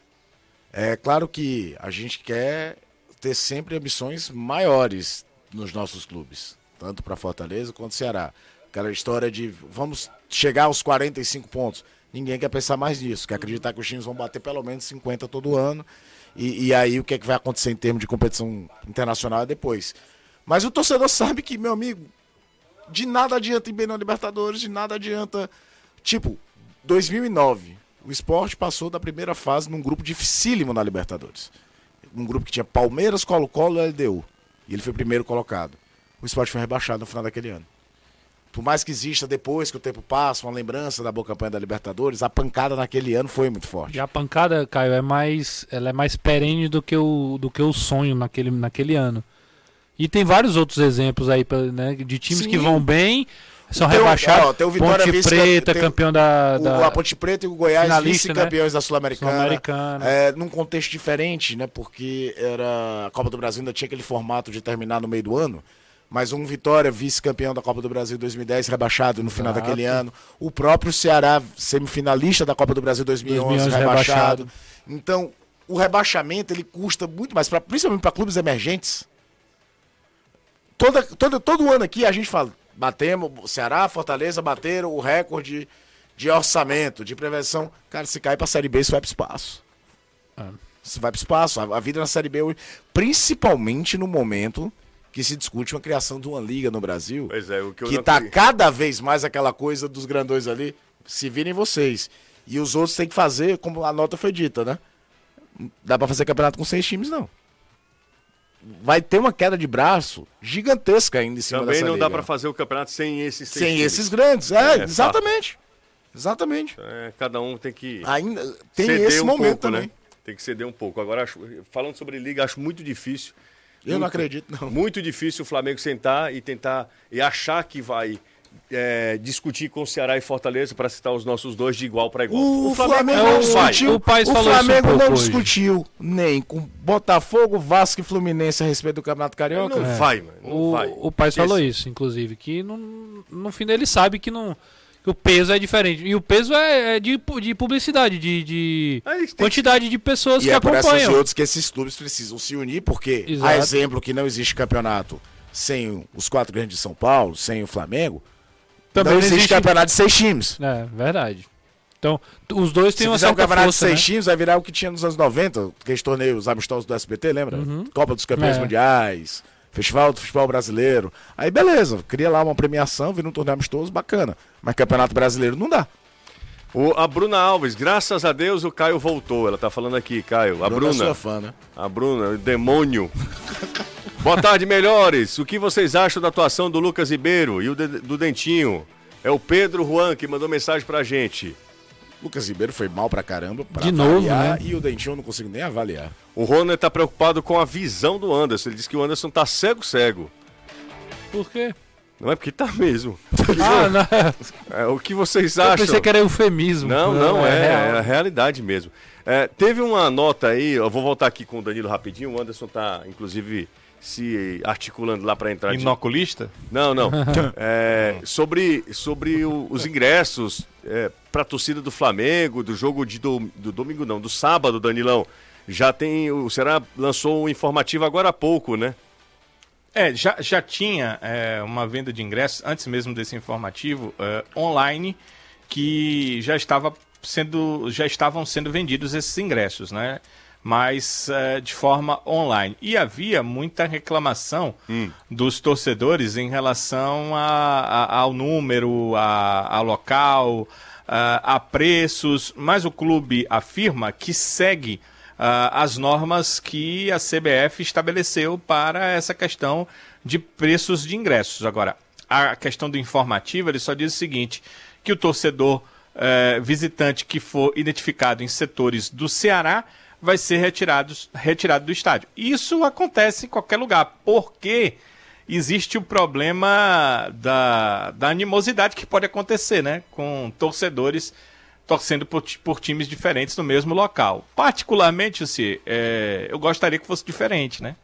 É claro que a gente quer ter sempre ambições maiores nos nossos clubes, tanto para Fortaleza quanto Ceará. Aquela história de vamos chegar aos 45 pontos. Ninguém quer pensar mais nisso, quer acreditar que os times vão bater pelo menos 50 todo ano. E, e aí o que, é que vai acontecer em termos de competição internacional é depois. Mas o torcedor sabe que, meu amigo, de nada adianta ir bem na Libertadores, de nada adianta. Tipo, 2009, o esporte passou da primeira fase num grupo dificílimo na Libertadores. Um grupo que tinha Palmeiras, Colo-Colo e LDU. E ele foi primeiro colocado. O esporte foi rebaixado no final daquele ano. Por mais que exista depois que o tempo passa, uma lembrança da boa campanha da Libertadores, a pancada naquele ano foi muito forte. E a pancada, Caio, é mais, ela é mais perene do que o, do que o sonho naquele, naquele ano. E tem vários outros exemplos aí né, de times Sim. que vão bem, são Tem o- rebaixados. ó, tem o Vitória Ponte vice- Preta, tem campeão da, O- da a Ponte Preta e o Goiás finalista, vice-campeões da Sul-Americana. Sul-Americana. É, num contexto diferente, né? Porque era a Copa do Brasil ainda tinha aquele formato de terminar no meio do ano. Mas um Vitória, vice-campeão da Copa do Brasil 2010, rebaixado no final Exato. daquele ano. O próprio Ceará, semifinalista da Copa do Brasil 2011, 2011 rebaixado. rebaixado. Então, o rebaixamento ele custa muito mais, pra, principalmente para clubes emergentes. Toda, todo, todo ano aqui a gente fala, batemos, Ceará, Fortaleza bateram o recorde de orçamento, de prevenção. Cara, se cai pra Série B, isso vai pro espaço. Isso vai pro espaço. A, a vida na Série B, hoje, principalmente no momento que se discute uma criação de uma liga no Brasil, Pois é, o que eu que tá cada vez mais aquela coisa dos grandões ali, se virem vocês. E os outros têm que fazer, como a nota foi dita, né? Dá pra fazer campeonato com seis times, não. Vai ter uma queda de braço gigantesca ainda em cima Também não dá liga. pra fazer o campeonato sem esses seis Sem times. esses grandes. É, É, exatamente. Exatamente. É, cada um tem que Ainda tem esse um momento pouco, também. né? Tem que ceder um pouco. Agora, acho- falando sobre liga, acho muito difícil. Eu não Muito- acredito, não. Muito difícil o Flamengo sentar e tentar e achar que vai é, discutir com o Ceará e Fortaleza para citar os nossos dois de igual para igual. O, Flamengo, é não o- discutiu. o Paes o falou isso um Flamengo pouco não hoje. discutiu nem com Botafogo, Vasco e Fluminense a respeito do Campeonato Carioca. Não vai, mano. Não O, vai. o pai falou isso, inclusive, que no, no fim dele sabe que, não, o peso é diferente. E o peso é, é de, de publicidade, de, de têm quantidade de pessoas E que é por essas e acompanham. outros que esses clubes precisam se unir, porque, Exato. a exemplo que não existe campeonato sem os quatro grandes de São Paulo, sem o Flamengo, Também não não existe, existe- campeonato de seis times. É, verdade. Então, os dois Se têm uma fizer um certa campeonato força, de seis né? times, vai virar o que tinha nos anos 90, aqueles torneios amistosos do SBT, lembra? Copa dos Campeões É. Mundiais, Festival do Futebol Brasileiro. Aí beleza, cria lá uma premiação, vira um torneio amistoso, bacana. Mas Campeonato Brasileiro não dá. O- a Bruna Alves, graças a Deus o Caio voltou. Ela tá falando aqui, Caio. A Bruna é Bruna. sua fã, né? A Bruna, o demônio. Boa tarde, melhores. O que vocês acham da atuação do Lucas Ribeiro e o de- do Dentinho? É o Pedro Juan que mandou mensagem pra gente. Lucas Ribeiro foi mal pra caramba. Pra De novo, avaliar, né? E o Dentinho eu não consigo nem avaliar. O Rony tá preocupado com a visão do Anderson. Ele disse que o Anderson tá cego-cego. Por quê? Não é porque tá mesmo. Ah, não. É, o que vocês Eu acham? pensei que era eufemismo. Não, não, é, é, real. a realidade mesmo. É, teve uma nota aí, eu vou voltar aqui com o Danilo rapidinho. O Anderson tá, inclusive, se articulando lá pra entrar de, Inoculista? Não, não. É, sobre sobre o- os ingressos é, para a torcida do Flamengo, do jogo de do, do domingo, não, do sábado, Danilão. Já tem. O Será lançou um informativo agora há pouco, né? É, já, já tinha é, uma venda de ingressos, antes mesmo desse informativo, é, online, que já estava sendo. já estavam sendo vendidos esses ingressos, né? Mas é, de forma online. E havia muita reclamação Hum. dos torcedores em relação a- a- ao número, a, ao local, a, a preços, mas o clube afirma que segue as normas que a CBF estabeleceu para essa questão de preços de ingressos. Agora, a questão do informativo, ele só diz o seguinte, que o torcedor eh, visitante que for identificado em setores do Ceará vai ser retirado, retirado do estádio. Isso acontece em qualquer lugar, porque existe o problema da, da animosidade que pode acontecer, né? Com torcedores torcendo por, por times diferentes no mesmo local. Particularmente, se eu gostaria que fosse diferente, né?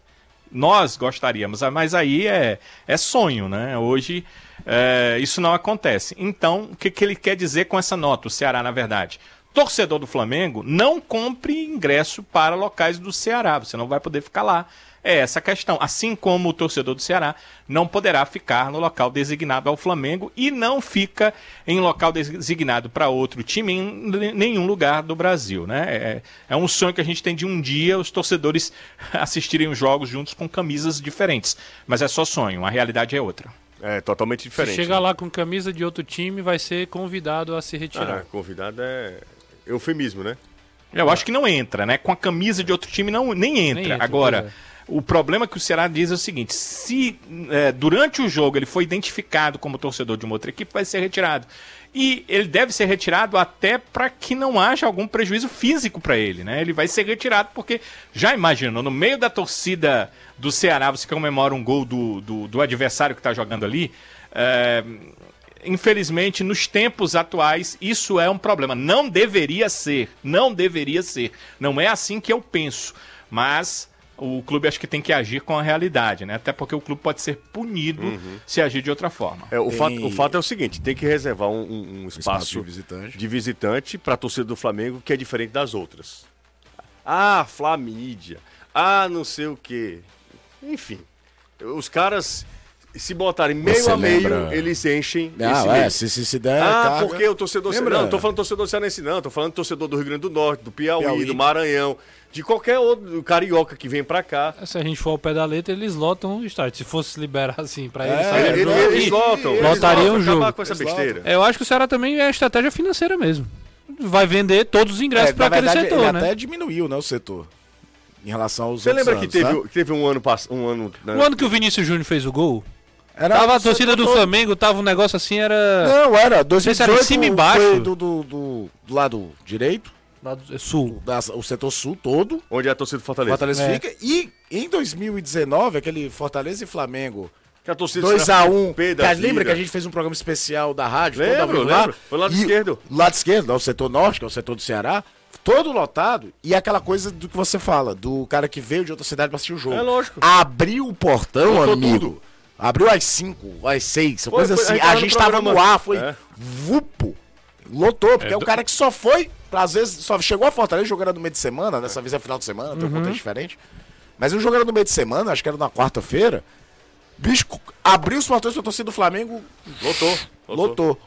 Nós gostaríamos, ah, mas aí é, é sonho, né? Hoje é, isso não acontece. Então, o que, que ele quer dizer com essa nota, o Ceará, na verdade? Torcedor do Flamengo, não compre ingresso para locais do Ceará. Você não vai poder ficar lá. É essa a questão. Assim como o torcedor do Ceará não poderá ficar no local designado ao Flamengo e não fica em local designado para outro time em nenhum lugar do Brasil. Né? É, é um sonho que a gente tem de um dia os torcedores assistirem os jogos juntos com camisas diferentes. Mas é só sonho, a realidade é outra. É totalmente Se diferente. chegar né? lá com camisa de outro time, vai ser convidado a se Ah, retirar. convidado é eufemismo, né? Eu acho que não entra, né? Com a camisa de outro time não, nem entra. entra, Agora, pois o problema que o Ceará diz é o seguinte: se é, durante o jogo ele foi identificado como torcedor de uma outra equipe, vai ser retirado. E ele deve ser retirado até para que não haja algum prejuízo físico para ele, né? Ele vai ser retirado porque, já imaginou, no meio da torcida do Ceará, você comemora um gol do, do, do adversário que está jogando ali. é, infelizmente, nos tempos atuais, isso é um problema. Não deveria ser. Não deveria ser. Não é assim que eu penso. Mas o clube acho que tem que agir com a realidade, né? Até porque o clube pode ser punido se agir de outra forma. É, o, Tem- fato, o fato é o seguinte: tem que reservar um, um- um Espaço espaço de visitante. de visitante para a torcida do Flamengo que é diferente das outras. Ah, Flamídia. Ah, não sei o quê. Enfim, os caras, se botarem meio Você a meio, lembra- eles enchem Não, meio. é, se, se, se der. Ah, carga- porque o torcedor. Lembra? Não, não tô falando torcedor cearense, não. Tô falando torcedor do Rio Grande do Norte, do Piauí, Piauí. do Maranhão, de qualquer outro do carioca que vem pra cá. Se a gente for ao pé da letra, eles lotam o estádio. Se fosse liberar assim pra É, eles, é, sabe? Eles, eles lotam. eles lotam, o jogo. Com essa Eles besteira. É, Eu acho que o Ceará também é estratégia financeira mesmo. Vai vender todos os ingressos É, pra na aquele verdade, setor, ele né? até diminuiu, né, o setor. Em relação aos Você outros lembra que anos, teve, tá? que teve um ano pass- um ano né? O ano que o Vinícius Júnior fez o gol, Era tava a torcida do. Flamengo, tava um negócio assim, era. Não, era. se era 2018 em cima e embaixo. foi do, do, do, do lado direito, Lá do Sul. da- o setor sul todo. Onde é a torcida do Fortaleza. Fortaleza É. fica. E em 2019, aquele Fortaleza e Flamengo Que a torcida 2x1. pé da Cara, lembra que a gente fez um programa especial da rádio? Lembro, vivo lembro. Foi lado E esquerdo. o Lado esquerdo, é o setor norte, que é o setor do Ceará. Todo lotado. E aquela coisa do que você fala, do cara que veio de outra cidade pra assistir o jogo. É lógico. Abriu o portão, Lotou amigo. tudo. Abriu às 5, às 6, Foi, coisa foi, assim. a gente A tava gente no tava no programa. ar, foi É. vupo. Lotou, porque É, o do- cara que só foi, às vezes, só chegou a Fortaleza jogando no meio de semana, dessa vez é final de semana, tem um contexto diferente. Mas um jogando no meio de semana, acho que era na quarta-feira, bicho, abriu os portões pra torcida do Flamengo, Lotou. lotou.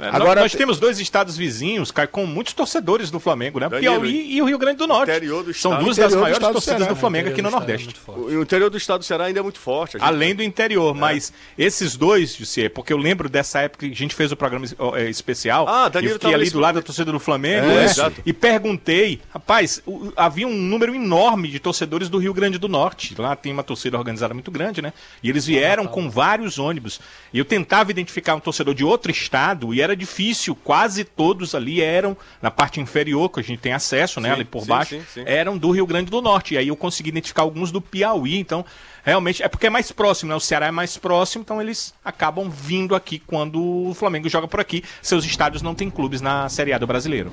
É, Agora nós, nós te- temos dois estados vizinhos, cara, com muitos torcedores do Flamengo, né? Danilo, Piauí e o Rio Grande do Norte. do São duas das maiores estado do torcidas Ceará. do Flamengo aqui no do Nordeste. é. O, interior do estado do Ceará ainda é muito forte. gente- Além do interior, mas esses dois, Jussier, porque eu lembro dessa época que a gente fez o programa é, especial, Ah, e Danilo eu fiquei ali do lado da torcida do Flamengo, É, né? exato. e perguntei, rapaz, o- havia um número enorme de torcedores do Rio Grande do Norte, lá tem uma torcida organizada muito grande, né? E eles vieram com vários ônibus, e eu tentava identificar um torcedor de outro estado, e era difícil, quase todos ali eram, na parte inferior, que a gente tem acesso, né, Sim, ali por sim, baixo, sim, sim. eram do Rio Grande do Norte. E aí eu consegui identificar alguns do Piauí. Então, realmente, é porque é mais próximo, né? O Ceará é mais próximo, então eles acabam vindo aqui quando o Flamengo joga por aqui. Seus estádios não têm clubes na Série A do brasileiro.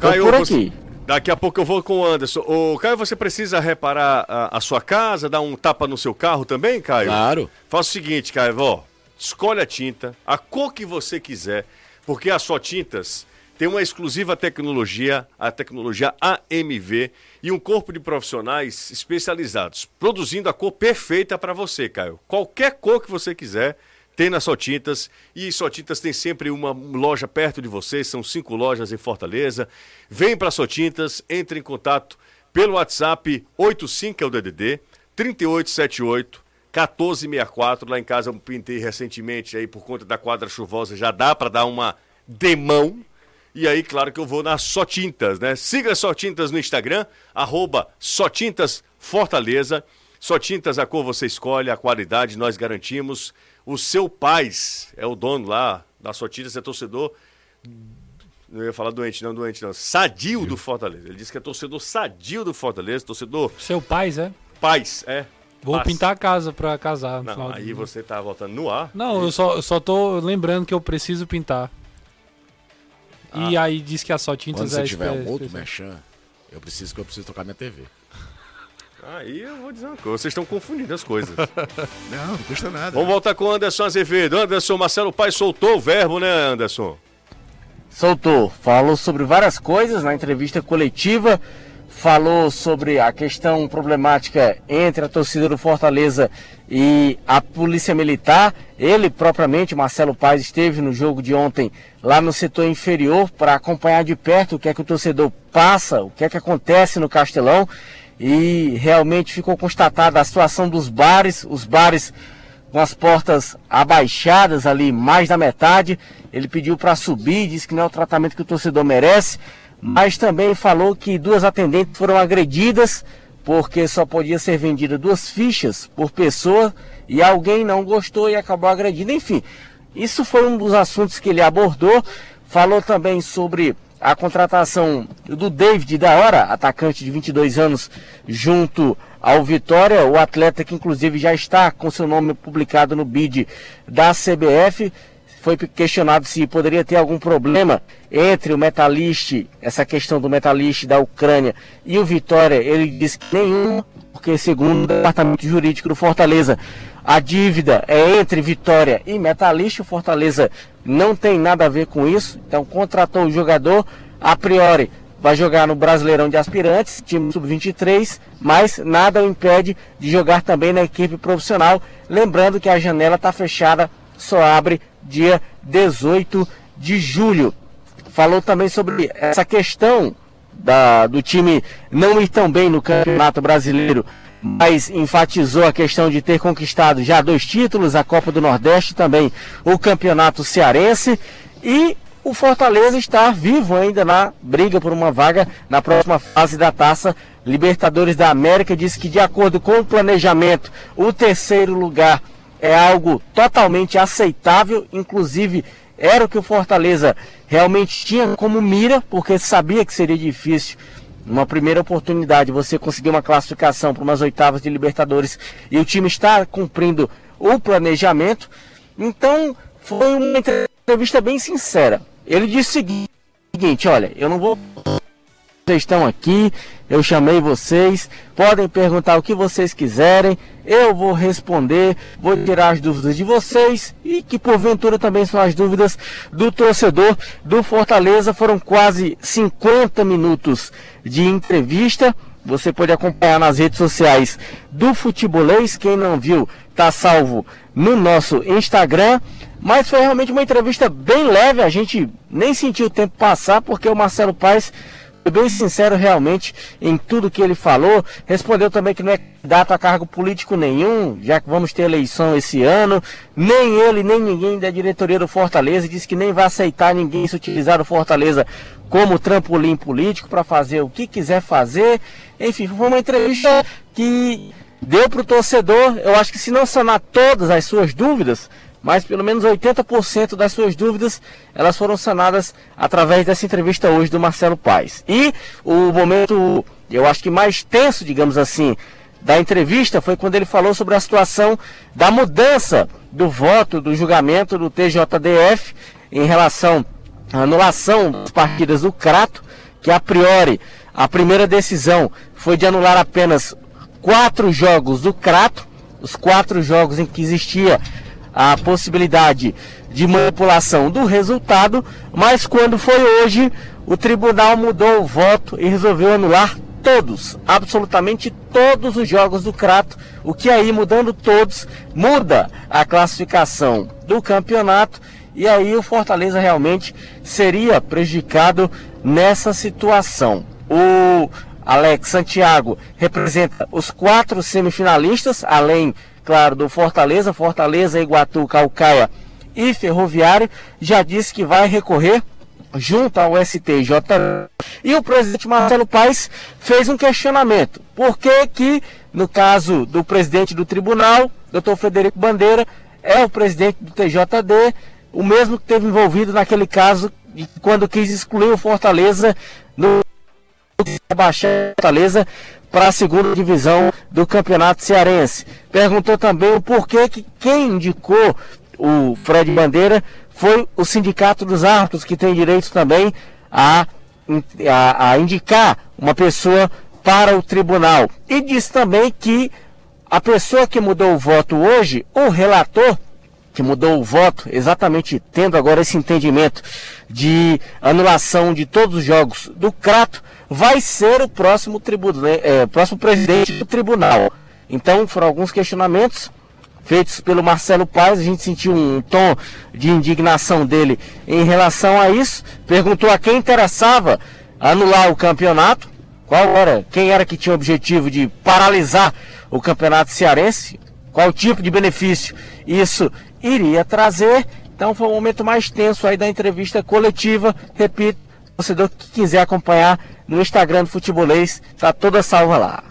Por você- aqui. Daqui a pouco eu vou com o Anderson. Ô, Caio, você precisa reparar a, a sua casa, dar um tapa no seu carro também, Caio? Claro. Faça o seguinte, Caio, ó. Escolhe a tinta, a cor que você quiser, porque a Só Tintas tem uma exclusiva tecnologia, a tecnologia AMV, e um corpo de profissionais especializados, produzindo a cor perfeita para você, Caio. Qualquer cor que você quiser, tem na Só Tintas. E Só Tintas tem sempre uma loja perto de você, são cinco lojas em Fortaleza. Vem para Só Tintas, entre em contato pelo WhatsApp 85 é o DDD 3878 1464. Lá em casa eu pintei recentemente aí por conta da quadra chuvosa, já dá para dar uma demão. E aí, claro que eu vou na Só Tintas, né? Siga Só Tintas no Instagram, arroba Só Tintas Fortaleza. Só Tintas, a cor você escolhe, a qualidade nós garantimos. O seu Paz é o dono lá da Só Tintas, é torcedor. Não ia falar doente, não, doente não. Sadio do Fortaleza. Ele disse que é torcedor sadio do Fortaleza, torcedor Seu pai, é? Paz, é. Vou Paz. pintar a casa pra casar. no Não, final aí do- você tá voltando no ar. Não, eu só, eu só tô lembrando que eu preciso pintar. E aí diz que a Só Quando Tintas você é tiver espe- um outro mechan, eu preciso que eu preciso trocar minha TV. Aí eu vou dizer uma coisa, vocês estão confundindo as coisas. Não, não custa nada. Vamos voltar com o Anderson Azevedo. Anderson, Marcelo Pai soltou o verbo, né, Anderson? soltou, falou sobre várias coisas na entrevista coletiva, falou sobre a questão problemática entre a torcida do Fortaleza e a Polícia Militar. Ele propriamente, Marcelo Paes, esteve no jogo de ontem lá no setor inferior para acompanhar de perto o que é que o torcedor passa, o que é que acontece no Castelão. E realmente ficou constatada a situação dos bares, os bares com as portas abaixadas ali, mais da metade. Ele pediu para subir, disse que não é o tratamento que o torcedor merece, mas também falou que duas atendentes foram agredidas porque só podia ser vendida duas fichas por pessoa e alguém não gostou e acabou agredindo. Enfim, isso foi um dos assuntos que ele abordou. Falou também sobre a contratação do David da hora, atacante de 22 anos, junto ao Vitória, o atleta que inclusive já está com seu nome publicado no bid da CBF. Foi questionado se poderia ter algum problema entre o Metalist, essa questão do Metalist da Ucrânia e o Vitória. Ele disse que nenhum, porque segundo o departamento jurídico do Fortaleza, a dívida é entre Vitória e Metalist. O Fortaleza não tem nada a ver com isso. Então contratou o jogador a priori vai jogar no Brasileirão de Aspirantes, time sub-23, mas nada o impede de jogar também na equipe profissional. Lembrando que a janela está fechada, só abre dia 18 de julho. Falou também sobre essa questão da, do time não ir tão bem no Campeonato Brasileiro, mas enfatizou a questão de ter conquistado já dois títulos, a Copa do Nordeste também o Campeonato Cearense. E o Fortaleza está vivo ainda na briga por uma vaga na próxima fase da Taça Libertadores da América. Diz que, de acordo com o planejamento, o terceiro lugar é algo totalmente aceitável, inclusive era o que o Fortaleza realmente tinha como mira, porque sabia que seria difícil uma primeira oportunidade você conseguir uma classificação para umas oitavas de Libertadores e o time está cumprindo o planejamento. Então, foi uma entrevista bem sincera. Ele disse o seguinte: olha, eu não vou. Vocês estão aqui, eu chamei vocês, podem perguntar o que vocês quiserem, eu vou responder, vou tirar as dúvidas de vocês e que porventura também são as dúvidas do torcedor do Fortaleza. Foram quase 50 minutos de entrevista. Você pode acompanhar nas redes sociais do Futebolês. Quem não viu, tá salvo no nosso Instagram. Mas foi realmente uma entrevista bem leve. A gente nem sentiu o tempo passar porque o Marcelo Paes foi bem sincero realmente em tudo que ele falou. Respondeu também que não é candidato a cargo político nenhum, já que vamos ter eleição esse ano. Nem ele, nem ninguém da diretoria do Fortaleza disse que nem vai aceitar ninguém se utilizar o Fortaleza como trampolim político para fazer o que quiser fazer. Enfim, foi uma entrevista que deu para o torcedor, eu acho que se não sanar todas as suas dúvidas, mas pelo menos 80% das suas dúvidas elas foram sanadas através dessa entrevista hoje do Marcelo Paes. E o momento, eu acho que mais tenso, digamos assim, da entrevista foi quando ele falou sobre a situação da mudança do voto do julgamento do TJDF em relação à anulação das partidas do Crato, que a priori a primeira decisão foi de anular apenas quatro jogos do Crato, os quatro jogos em que existia a possibilidade de manipulação do resultado, mas quando foi hoje, o tribunal mudou o voto e resolveu anular todos, absolutamente todos os jogos do Crato, o que aí mudando todos muda a classificação do campeonato e aí o Fortaleza realmente seria prejudicado nessa situação. O Alex Santiago representa os quatro semifinalistas, além, claro, do Fortaleza, Fortaleza, Iguatu, Calcaia e Ferroviário, já disse que vai recorrer junto ao STJ. E o presidente Marcelo Paes fez um questionamento. Por que que, no caso do presidente do tribunal, doutor Frederico Bandeira, é o presidente do TJD, o mesmo que teve envolvido naquele caso quando quis excluir o Fortaleza no baixar Fortaleza para a segunda divisão do Campeonato Cearense. Perguntou também o porquê que quem indicou o Fred Bandeira foi o Sindicato dos Árbitros, que tem direito também a, a, a indicar uma pessoa para o tribunal. E disse também que a pessoa que mudou o voto hoje, o relator, que mudou o voto, exatamente tendo agora esse entendimento de anulação de todos os jogos do Crato, vai ser o próximo, tribunal, é, próximo presidente do tribunal. Então foram alguns questionamentos feitos pelo Marcelo Paes, a gente sentiu um tom de indignação dele em relação a isso. Perguntou a quem interessava anular o campeonato, qual era, quem era que tinha o objetivo de paralisar o campeonato cearense, qual tipo de benefício isso iria trazer. Então foi um momento mais tenso aí da entrevista coletiva. Repito, torcedor que quiser acompanhar no Instagram do Futebolês, tá toda salva lá.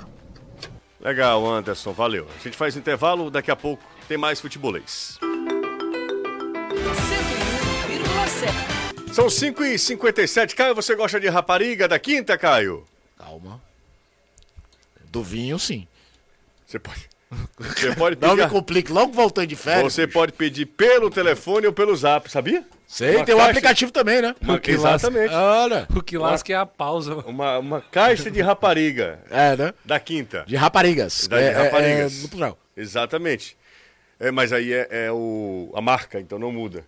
Legal, Anderson, valeu. A gente faz intervalo, daqui a pouco tem mais futebolês. 101,7. São 5h57. Caio, você gosta de rapariga da quinta, Caio? Calma. Do vinho, sim. Você pode. Você pode Não pedir. me complique, logo voltando de férias. Você pode pedir pelo telefone ou pelo zap, sabia? Sei, Uma tem o caixa- aplicativo também, né? Uma- exatamente. Olha. O que lasca é a pausa. Uma, uma caixa de rapariga É, né? da quinta. De raparigas. Da- de É- é- raparigas. é no plural. Exatamente. É, mas aí é, é o, a marca, então não muda.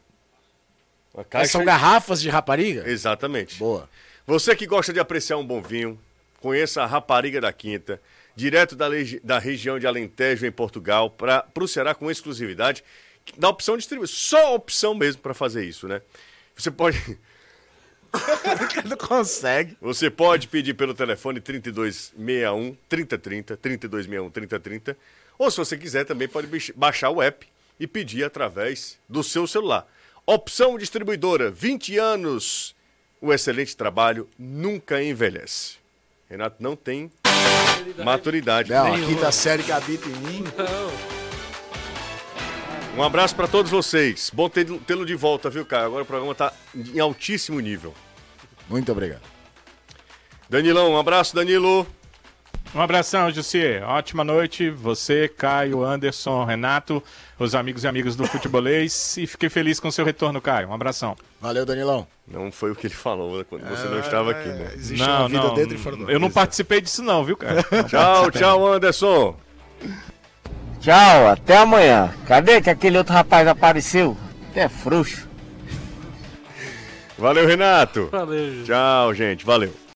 Caixa São garrafas de rapariga? Exatamente. Boa. Você que gosta de apreciar um bom vinho, conheça a Rapariga da Quinta, direto da, da região de Alentejo, em Portugal, para o Ceará com exclusividade, dá opção de distribuir. Só opção mesmo para fazer isso, né? Você pode, Não consegue. você pode pedir pelo telefone 3261 3030, 3261 3030, ou se você quiser também pode baixar o app e pedir através do seu celular. Opção distribuidora, 20 anos. O excelente trabalho nunca envelhece. Renato não tem maturidade. Não, a quinta série que habita em mim. Um abraço para todos vocês. Bom tê-lo de volta, viu, Caio? Agora o programa tá em altíssimo nível. Muito obrigado. Danilão, um abraço, Danilo. Um abração, Jussi. Ótima noite. Você, Caio, Anderson, Renato, os amigos e amigas do Futebolês. E fiquei feliz com o seu retorno, Caio. Um abração. Valeu, Danilão. Não foi o que ele falou quando você não estava aqui, né? Existe não, uma vida não, dentro e fora do eu não participei disso não, viu, cara? Tchau, tchau, Anderson. Tchau, até amanhã. Cadê que aquele outro rapaz apareceu? Até frouxo. Valeu, Renato. Valeu, gente. Tchau, gente. Valeu.